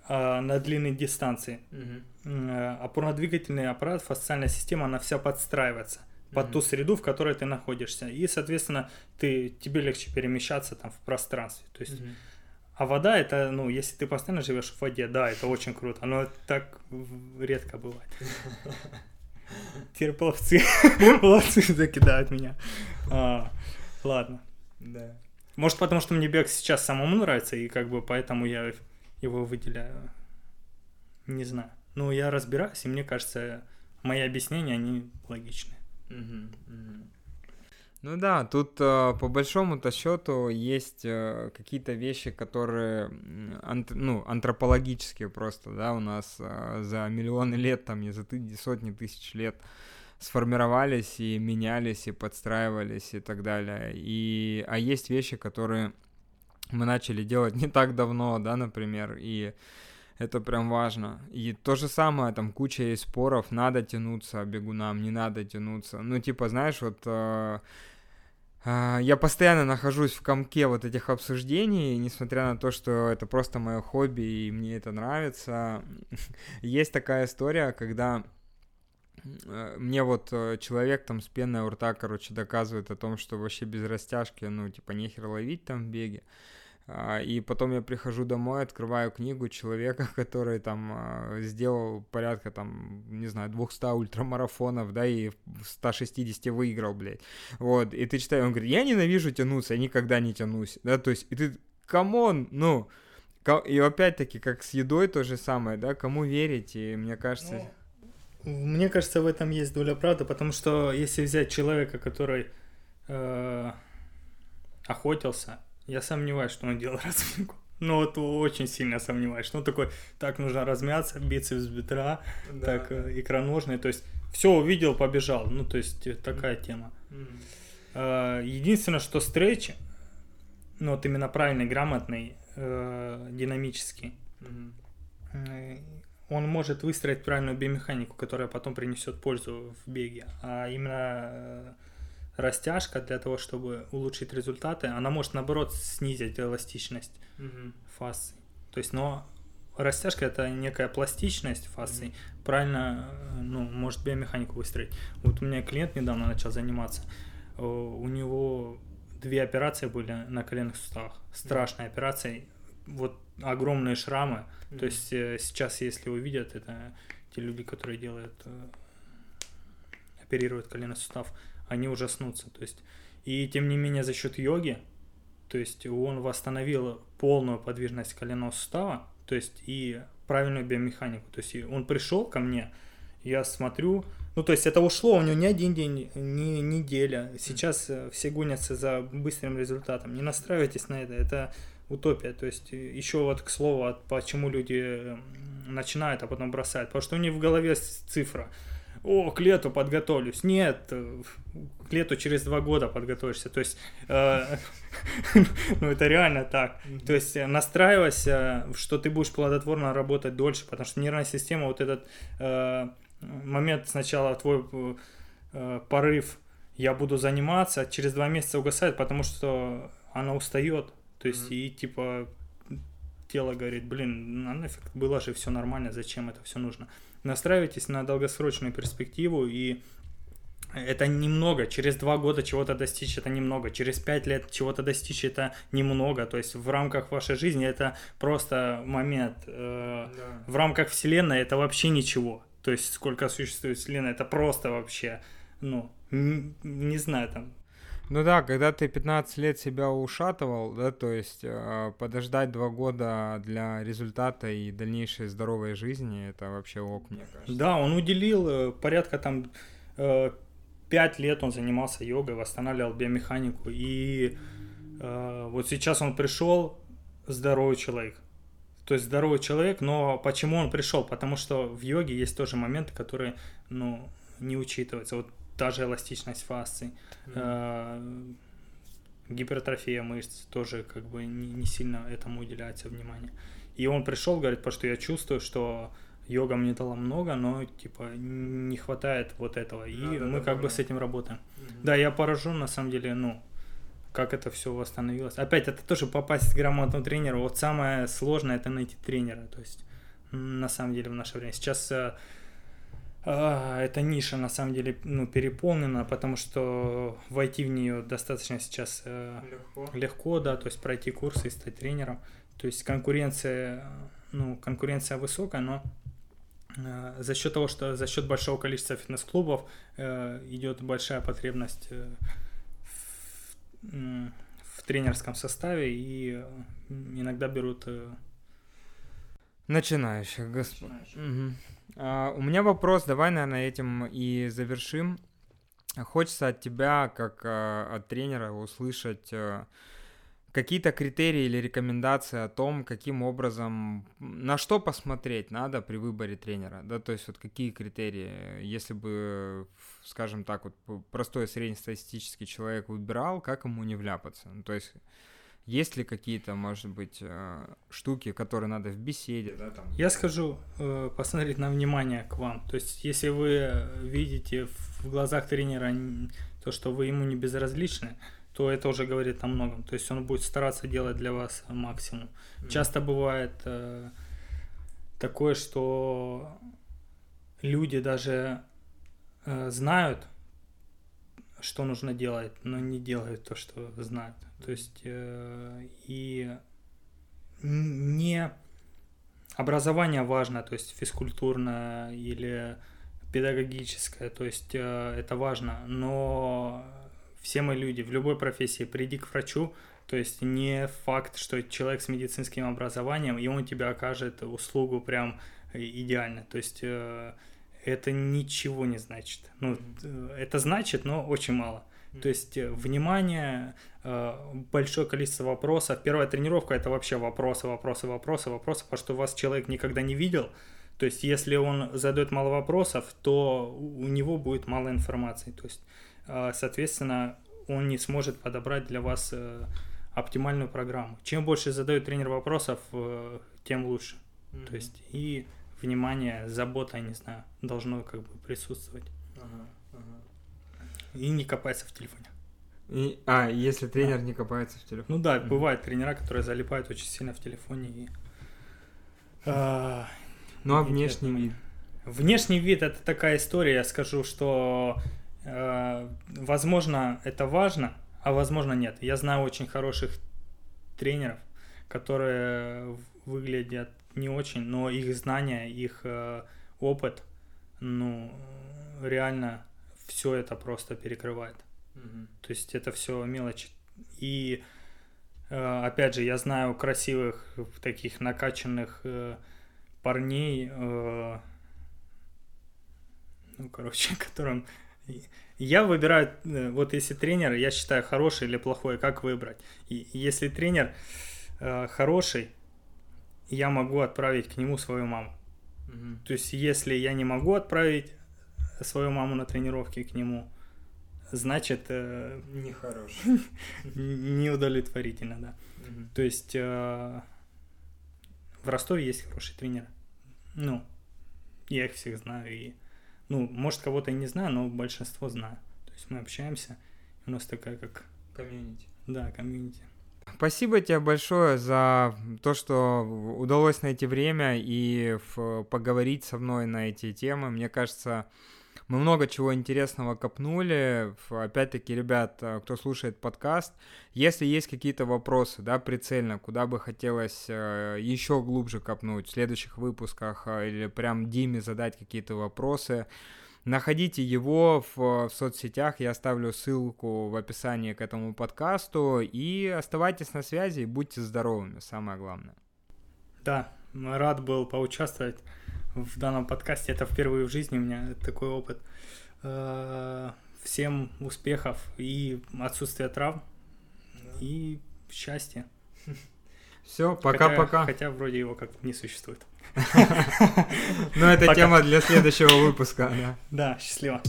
Speaker 2: э, на длинной дистанции, угу. э, опорно-двигательный аппарат, фасциальная система, она вся подстраивается под ту среду, в которой ты находишься. И, соответственно, ты, тебе легче перемещаться там в пространстве. То есть. А вода это, ну, если ты постоянно живешь в воде, да, это очень круто, но так редко бывает. Теперь пловцы, пловцы закидают меня. А, ладно. Да. Может, потому что мне бег сейчас самому нравится, и как бы поэтому я его выделяю. Не знаю. Ну, я разбираюсь, и мне кажется, мои объяснения, они логичны.
Speaker 1: Ну да, тут э, по большому-то счету есть э, какие-то вещи, которые ну, антропологические просто, да, у нас э, за миллионы лет, там, не за сотни тысяч лет сформировались и менялись и подстраивались и так далее. И, а есть вещи, которые мы начали делать не так давно, да, например, и это прям важно. И то же самое, там куча есть споров, надо тянуться бегунам, не надо тянуться. Ну, типа, знаешь, вот э, а, я постоянно нахожусь в комке вот этих обсуждений, несмотря на то, что это просто мое хобби и мне это нравится. Есть такая история, когда э, мне вот э, человек там с пеной у рта, короче, доказывает о том, что вообще без растяжки, ну, типа, нехер ловить там в беге. И потом я прихожу домой, открываю книгу человека, который там а, сделал порядка там, не знаю, 200 ультрамарафонов, да, и 160 выиграл, блядь. Вот, и ты читаешь, он говорит, я ненавижу тянуться, я никогда не тянусь, да, то есть, и ты, come on, ну, и опять-таки, как с едой то же самое, да, кому верить, и мне кажется...
Speaker 2: Ну, мне кажется, в этом есть доля правды, потому что если взять человека, который э, охотился, я сомневаюсь, что он делал разминку. Ну вот очень сильно сомневаюсь, что он такой, так нужно размяться, бицепс бедра, да, так да. Э, икроножные, то есть все увидел, побежал, ну то есть э, такая тема. Mm-hmm. Единственное, что стретч, ну вот именно правильный, грамотный, э, динамический, mm-hmm. он может выстроить правильную биомеханику, которая потом принесет пользу в беге, а именно растяжка для того, чтобы улучшить результаты, она может наоборот снизить эластичность mm-hmm. фасции. То есть, но растяжка это некая пластичность фасции, mm-hmm. правильно, ну, может биомеханику выстроить. Вот у меня клиент недавно начал заниматься, у него две операции были на коленных суставах, страшные mm-hmm. операции, вот огромные шрамы. Mm-hmm. То есть э, сейчас, если увидят, это те люди, которые делают, э, оперируют коленный сустав, они ужаснутся. То есть, и тем не менее за счет йоги, то есть он восстановил полную подвижность коленного сустава, то есть и правильную биомеханику. То есть он пришел ко мне, я смотрю, ну то есть это ушло у него не один день, не неделя. Сейчас э, все гонятся за быстрым результатом. Не настраивайтесь на это, это утопия. То есть еще вот к слову, почему люди начинают, а потом бросают. Потому что у них в голове цифра о, к лету подготовлюсь. Нет, э, к лету через два года подготовишься. То есть, э, ну это реально так. То есть э, настраивайся, что ты будешь плодотворно работать дольше, потому что нервная система, вот этот э, момент сначала твой э, порыв, я буду заниматься, через два месяца угасает, потому что она устает. То есть и типа тело говорит, блин, на нафиг было же все нормально, зачем это все нужно настраивайтесь на долгосрочную перспективу и это немного. Через два года чего-то достичь это немного. Через пять лет чего-то достичь это немного. То есть в рамках вашей жизни это просто момент. Э, да. В рамках Вселенной это вообще ничего. То есть сколько существует Вселенная, это просто вообще, ну, не, не знаю, там
Speaker 1: ну да, когда ты 15 лет себя ушатывал, да, то есть э, подождать два года для результата и дальнейшей здоровой жизни, это вообще ок, мне кажется.
Speaker 2: Да, он уделил э, порядка там э, 5 лет он занимался йогой, восстанавливал биомеханику, и э, вот сейчас он пришел здоровый человек. То есть здоровый человек, но почему он пришел? Потому что в йоге есть тоже моменты, которые, ну, не учитываются. Вот та же эластичность фасции, mm-hmm. гипертрофия мышц тоже как бы не, не сильно этому уделяется внимание. И он пришел, говорит, потому что я чувствую, что йога мне дала много, но типа не хватает вот этого. И Надо мы как бы с этим работаем. Mm-hmm. Да, я поражен на самом деле, ну, как это все восстановилось. Опять, это тоже попасть к грамотному тренеру. Вот самое сложное это найти тренера. То есть, на самом деле, в наше время. Сейчас э, а, эта ниша на самом деле ну, переполнена, потому что войти в нее достаточно сейчас э, легко. легко, да, то есть пройти курсы и стать тренером. То есть конкуренция, ну, конкуренция высокая, но э, за счет того, что за счет большого количества фитнес-клубов э, идет большая потребность в, в тренерском составе и иногда берут
Speaker 1: начинающих, господи. Угу. А, у меня вопрос, давай, наверное, этим и завершим. Хочется от тебя, как а, от тренера, услышать а, какие-то критерии или рекомендации о том, каким образом, на что посмотреть надо при выборе тренера, да, то есть вот какие критерии, если бы, скажем так, вот простой среднестатистический человек выбирал, как ему не вляпаться, ну, то есть есть ли какие-то, может быть, э, штуки, которые надо в беседе, да, там?
Speaker 2: Я скажу, э, посмотреть на внимание к вам. То есть, если вы видите в глазах тренера то, что вы ему не безразличны, то это уже говорит о многом. То есть он будет стараться делать для вас максимум. Mm-hmm. Часто бывает э, такое, что люди даже э, знают, что нужно делать, но не делают то, что знают. То есть э, и не образование важно, то есть физкультурное или педагогическое, то есть э, это важно, но все мы люди, в любой профессии, приди к врачу, то есть не факт, что человек с медицинским образованием, и он тебе окажет услугу прям идеально, то есть э, это ничего не значит. Ну, это значит, но очень мало. То есть э, внимание, э, большое количество вопросов. Первая тренировка это вообще вопросы, вопросы, вопросы, вопросы, потому что вас человек никогда не видел. То есть если он задает мало вопросов, то у него будет мало информации. То есть, э, соответственно, он не сможет подобрать для вас оптимальную программу. Чем больше задает тренер вопросов, тем лучше. Mm-hmm. То есть и внимание, забота, не знаю, должно как бы присутствовать. Uh-huh и не копается в телефоне.
Speaker 1: И, а, если тренер да. не копается в телефоне.
Speaker 2: Ну да, mm-hmm. бывают тренера, которые залипают очень сильно в телефоне и.
Speaker 1: А, ну а внешний вид?
Speaker 2: Внешний вид это такая история, я скажу, что э, возможно это важно, а возможно нет. Я знаю очень хороших тренеров, которые выглядят не очень, но их знания, их э, опыт, ну реально все это просто перекрывает. Mm-hmm. То есть это все мелочи. И э, опять же, я знаю красивых, таких накачанных э, парней, э, ну, короче, которым я выбираю, вот если тренер, я считаю хороший или плохой, как выбрать. И если тренер хороший, я могу отправить к нему свою маму. Mm-hmm. То есть, если я не могу отправить свою маму на тренировке к нему, значит... Э,
Speaker 1: Нехорош.
Speaker 2: Неудовлетворительно, да. Угу. То есть э, в Ростове есть хороший тренер. Ну, я их всех знаю. И, ну, может, кого-то и не знаю, но большинство знаю. То есть мы общаемся, у нас такая как...
Speaker 1: Комьюнити.
Speaker 2: Да, комьюнити.
Speaker 1: Спасибо тебе большое за то, что удалось найти время и поговорить со мной на эти темы. Мне кажется, мы много чего интересного копнули. Опять-таки, ребят, э, кто слушает подкаст, если есть какие-то вопросы, да, прицельно, куда бы хотелось э, еще глубже копнуть в следующих выпусках э, или прям Диме задать какие-то вопросы, Находите его в, в соцсетях, я оставлю ссылку в описании к этому подкасту. И оставайтесь на связи и будьте здоровыми, самое главное.
Speaker 2: Да, рад был поучаствовать в данном подкасте. Это впервые в жизни у меня такой опыт. Э, всем успехов и отсутствия травм и счастья.
Speaker 1: Все, пока-пока.
Speaker 2: Хотя, хотя вроде его как не существует.
Speaker 1: Ну, это тема для следующего выпуска.
Speaker 2: Да, счастливо.